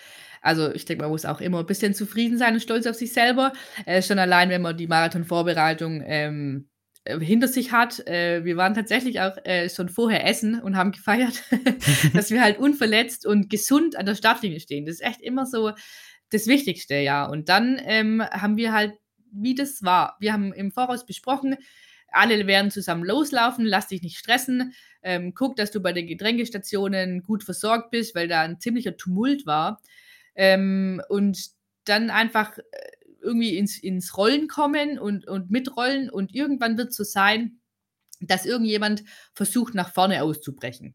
Also ich denke, man muss auch immer ein bisschen zufrieden sein und stolz auf sich selber. Äh, schon allein, wenn man die Marathon-Vorbereitung ähm, äh, hinter sich hat. Äh, wir waren tatsächlich auch äh, schon vorher essen und haben gefeiert, dass wir halt unverletzt und gesund an der Startlinie stehen. Das ist echt immer so, das Wichtigste, ja. Und dann ähm, haben wir halt, wie das war. Wir haben im Voraus besprochen, alle werden zusammen loslaufen, lass dich nicht stressen, ähm, guck, dass du bei den Getränkestationen gut versorgt bist, weil da ein ziemlicher Tumult war. Ähm, und dann einfach äh, irgendwie ins, ins Rollen kommen und, und mitrollen und irgendwann wird es so sein, dass irgendjemand versucht, nach vorne auszubrechen.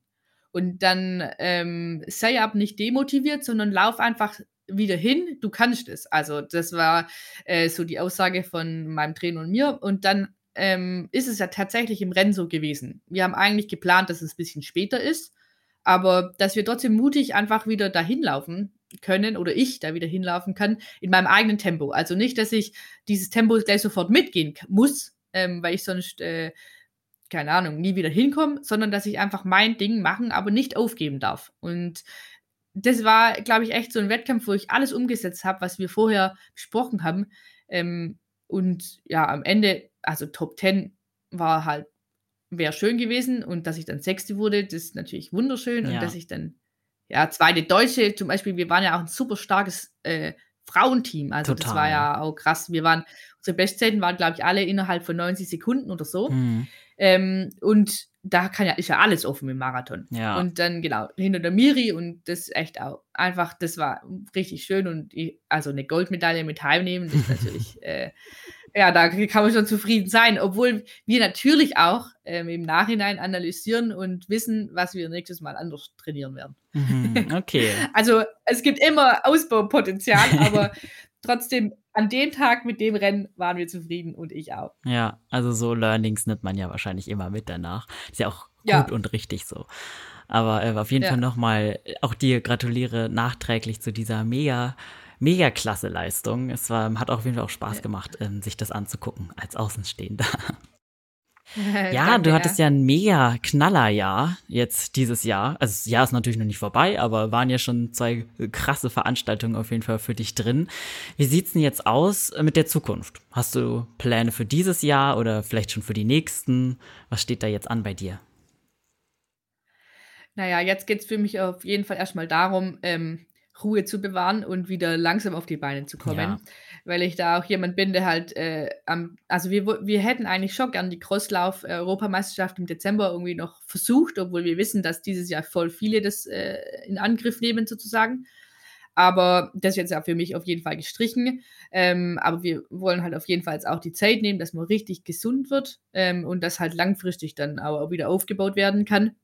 Und dann ähm, sei ab nicht demotiviert, sondern lauf einfach wieder hin, du kannst es. Also das war äh, so die Aussage von meinem Trainer und mir. Und dann ähm, ist es ja tatsächlich im Rennen so gewesen. Wir haben eigentlich geplant, dass es ein bisschen später ist, aber dass wir trotzdem mutig einfach wieder dahin laufen können oder ich da wieder hinlaufen kann in meinem eigenen Tempo. Also nicht, dass ich dieses Tempo gleich sofort mitgehen muss, ähm, weil ich sonst, äh, keine Ahnung, nie wieder hinkomme, sondern dass ich einfach mein Ding machen, aber nicht aufgeben darf. Und das war, glaube ich, echt so ein Wettkampf, wo ich alles umgesetzt habe, was wir vorher besprochen haben. Ähm, und ja, am Ende, also Top 10 war halt, wäre schön gewesen. Und dass ich dann Sechste wurde, das ist natürlich wunderschön. Ja. Und dass ich dann, ja, zweite Deutsche, zum Beispiel, wir waren ja auch ein super starkes äh, Frauenteam. Also Total. das war ja auch krass. Wir waren, unsere Bestzeiten waren, glaube ich, alle innerhalb von 90 Sekunden oder so. Mhm. Ähm, und da kann ja, ist ja alles offen im Marathon. Ja. Und dann, genau, hinter der Miri und das echt auch einfach, das war richtig schön und ich, also eine Goldmedaille mit heimnehmen, das ist natürlich, äh, ja, da kann man schon zufrieden sein, obwohl wir natürlich auch ähm, im Nachhinein analysieren und wissen, was wir nächstes Mal anders trainieren werden. Mhm, okay. also es gibt immer Ausbaupotenzial, aber trotzdem an dem Tag mit dem Rennen waren wir zufrieden und ich auch. Ja, also so Learnings nimmt man ja wahrscheinlich immer mit danach. Ist ja auch ja. gut und richtig so. Aber äh, auf jeden ja. Fall nochmal, auch dir gratuliere nachträglich zu dieser mega, mega klasse Leistung. Es war, hat auf jeden Fall auch Spaß ja. gemacht, äh, sich das anzugucken als Außenstehender. ja, Danke, du hattest ja ein mega Knallerjahr jetzt dieses Jahr. Also das Jahr ist natürlich noch nicht vorbei, aber waren ja schon zwei krasse Veranstaltungen auf jeden Fall für dich drin. Wie sieht's denn jetzt aus mit der Zukunft? Hast du Pläne für dieses Jahr oder vielleicht schon für die nächsten? Was steht da jetzt an bei dir? Naja, jetzt geht's für mich auf jeden Fall erstmal darum, ähm, Ruhe zu bewahren und wieder langsam auf die Beine zu kommen. Ja. Weil ich da auch jemand bin, der halt äh, am, also wir, wir hätten eigentlich schon gern die Crosslauf-Europameisterschaft im Dezember irgendwie noch versucht, obwohl wir wissen, dass dieses Jahr voll viele das äh, in Angriff nehmen sozusagen. Aber das ist jetzt ja für mich auf jeden Fall gestrichen. Ähm, aber wir wollen halt auf jeden Fall auch die Zeit nehmen, dass man richtig gesund wird ähm, und das halt langfristig dann auch wieder aufgebaut werden kann.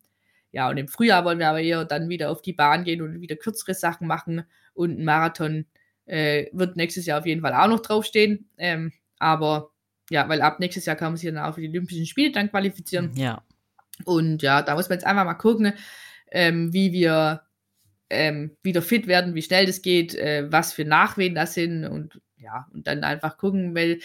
Ja, und im Frühjahr wollen wir aber eher dann wieder auf die Bahn gehen und wieder kürzere Sachen machen. Und ein Marathon äh, wird nächstes Jahr auf jeden Fall auch noch draufstehen. Ähm, aber ja, weil ab nächstes Jahr kann man sich dann auch für die Olympischen Spiele dann qualifizieren. Ja. Und ja, da muss man jetzt einfach mal gucken, ähm, wie wir ähm, wieder fit werden, wie schnell das geht, äh, was für Nachwehen das sind und ja, und dann einfach gucken, weil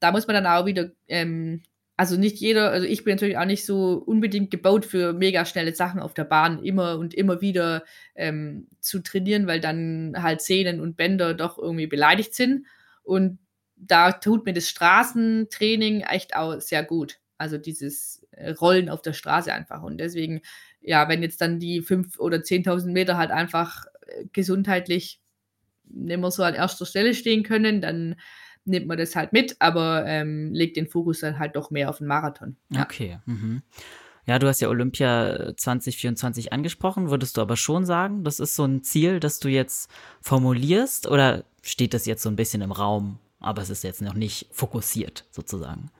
da muss man dann auch wieder ähm, also nicht jeder, also ich bin natürlich auch nicht so unbedingt gebaut für mega schnelle Sachen auf der Bahn immer und immer wieder ähm, zu trainieren, weil dann halt Sehnen und Bänder doch irgendwie beleidigt sind. Und da tut mir das Straßentraining echt auch sehr gut. Also dieses äh, Rollen auf der Straße einfach. Und deswegen, ja, wenn jetzt dann die fünf oder zehntausend Meter halt einfach äh, gesundheitlich nicht mehr so an erster Stelle stehen können, dann nimmt man das halt mit, aber ähm, legt den Fokus dann halt doch mehr auf den Marathon. Ja. Okay. Mhm. Ja, du hast ja Olympia 2024 angesprochen. Würdest du aber schon sagen, das ist so ein Ziel, das du jetzt formulierst oder steht das jetzt so ein bisschen im Raum, aber es ist jetzt noch nicht fokussiert sozusagen?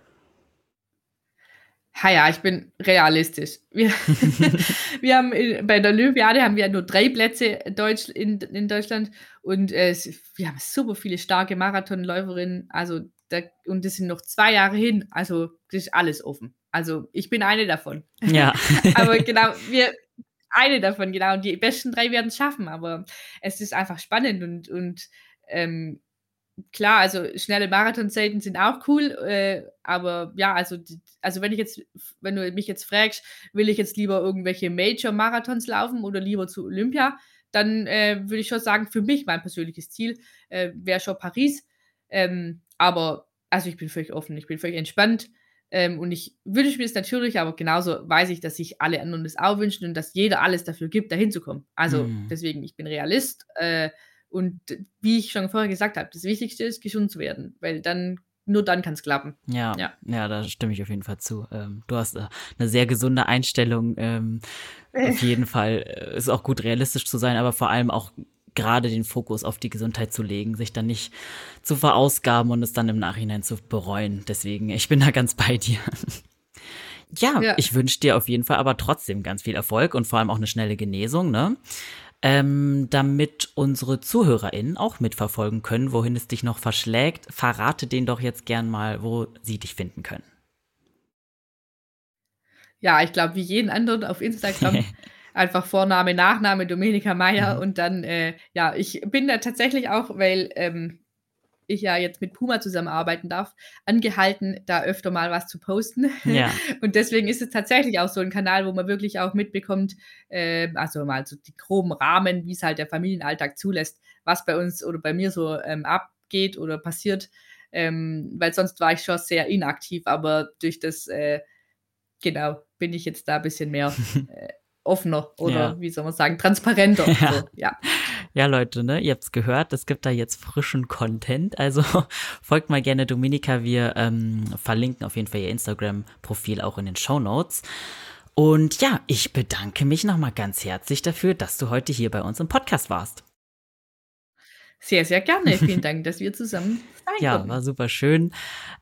Ha ja, ich bin realistisch. Wir, wir haben in, bei der Olympiade haben wir nur drei Plätze Deutsch, in, in Deutschland und äh, wir haben super viele starke Marathonläuferinnen. Also da, und das sind noch zwei Jahre hin. Also das ist alles offen. Also ich bin eine davon. Ja. aber genau, wir eine davon, genau. Und die besten drei werden es schaffen. Aber es ist einfach spannend und, und ähm, klar, also schnelle Marathonzeiten sind auch cool, äh, aber ja, also, also wenn ich jetzt, wenn du mich jetzt fragst, will ich jetzt lieber irgendwelche Major-Marathons laufen oder lieber zu Olympia, dann äh, würde ich schon sagen, für mich mein persönliches Ziel äh, wäre schon Paris. Ähm, aber also ich bin völlig offen, ich bin völlig entspannt. Ähm, und ich wünsche mir es natürlich, aber genauso weiß ich, dass sich alle anderen das auch wünschen und dass jeder alles dafür gibt, dahin zu kommen. Also mm. deswegen, ich bin Realist. Äh, Und wie ich schon vorher gesagt habe, das Wichtigste ist, gesund zu werden, weil dann nur dann kann es klappen. Ja, ja, ja, da stimme ich auf jeden Fall zu. Ähm, du hast äh, eine sehr gesunde Einstellung. Ähm, auf jeden Fall äh, ist auch gut realistisch zu sein, aber vor allem auch gerade den Fokus auf die Gesundheit zu legen, sich dann nicht zu verausgaben und es dann im Nachhinein zu bereuen. Deswegen, ich bin da ganz bei dir. ja, ja, ich wünsche dir auf jeden Fall aber trotzdem ganz viel Erfolg und vor allem auch eine schnelle Genesung, ne? Ähm, damit unsere ZuhörerInnen auch mitverfolgen können, wohin es dich noch verschlägt, verrate denen doch jetzt gern mal, wo sie dich finden können. Ja, ich glaube, wie jeden anderen auf Instagram einfach Vorname, Nachname, Domenica Meyer mhm. und dann, äh, ja, ich bin da tatsächlich auch, weil ähm, ich ja jetzt mit Puma zusammenarbeiten darf, angehalten, da öfter mal was zu posten. Ja. Und deswegen ist es tatsächlich auch so ein Kanal, wo man wirklich auch mitbekommt, äh, also mal so die groben Rahmen, wie es halt der Familienalltag zulässt, was bei uns oder bei mir so ähm, abgeht oder passiert. Ähm, weil sonst war ich schon sehr inaktiv, aber durch das, äh, genau, bin ich jetzt da ein bisschen mehr äh, offener oder ja. wie soll man sagen, transparenter. Ja. So, ja. Ja, Leute, ne, ihr habt's gehört, es gibt da jetzt frischen Content. Also folgt mal gerne Dominika. Wir ähm, verlinken auf jeden Fall ihr Instagram-Profil auch in den Show Notes. Und ja, ich bedanke mich nochmal ganz herzlich dafür, dass du heute hier bei uns im Podcast warst. Sehr, sehr gerne. Vielen Dank, dass wir zusammen sein Ja, war super schön.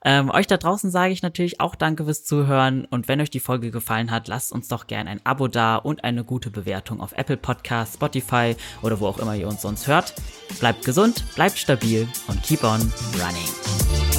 Ähm, euch da draußen sage ich natürlich auch Danke fürs Zuhören. Und wenn euch die Folge gefallen hat, lasst uns doch gerne ein Abo da und eine gute Bewertung auf Apple Podcasts, Spotify oder wo auch immer ihr uns sonst hört. Bleibt gesund, bleibt stabil und keep on running.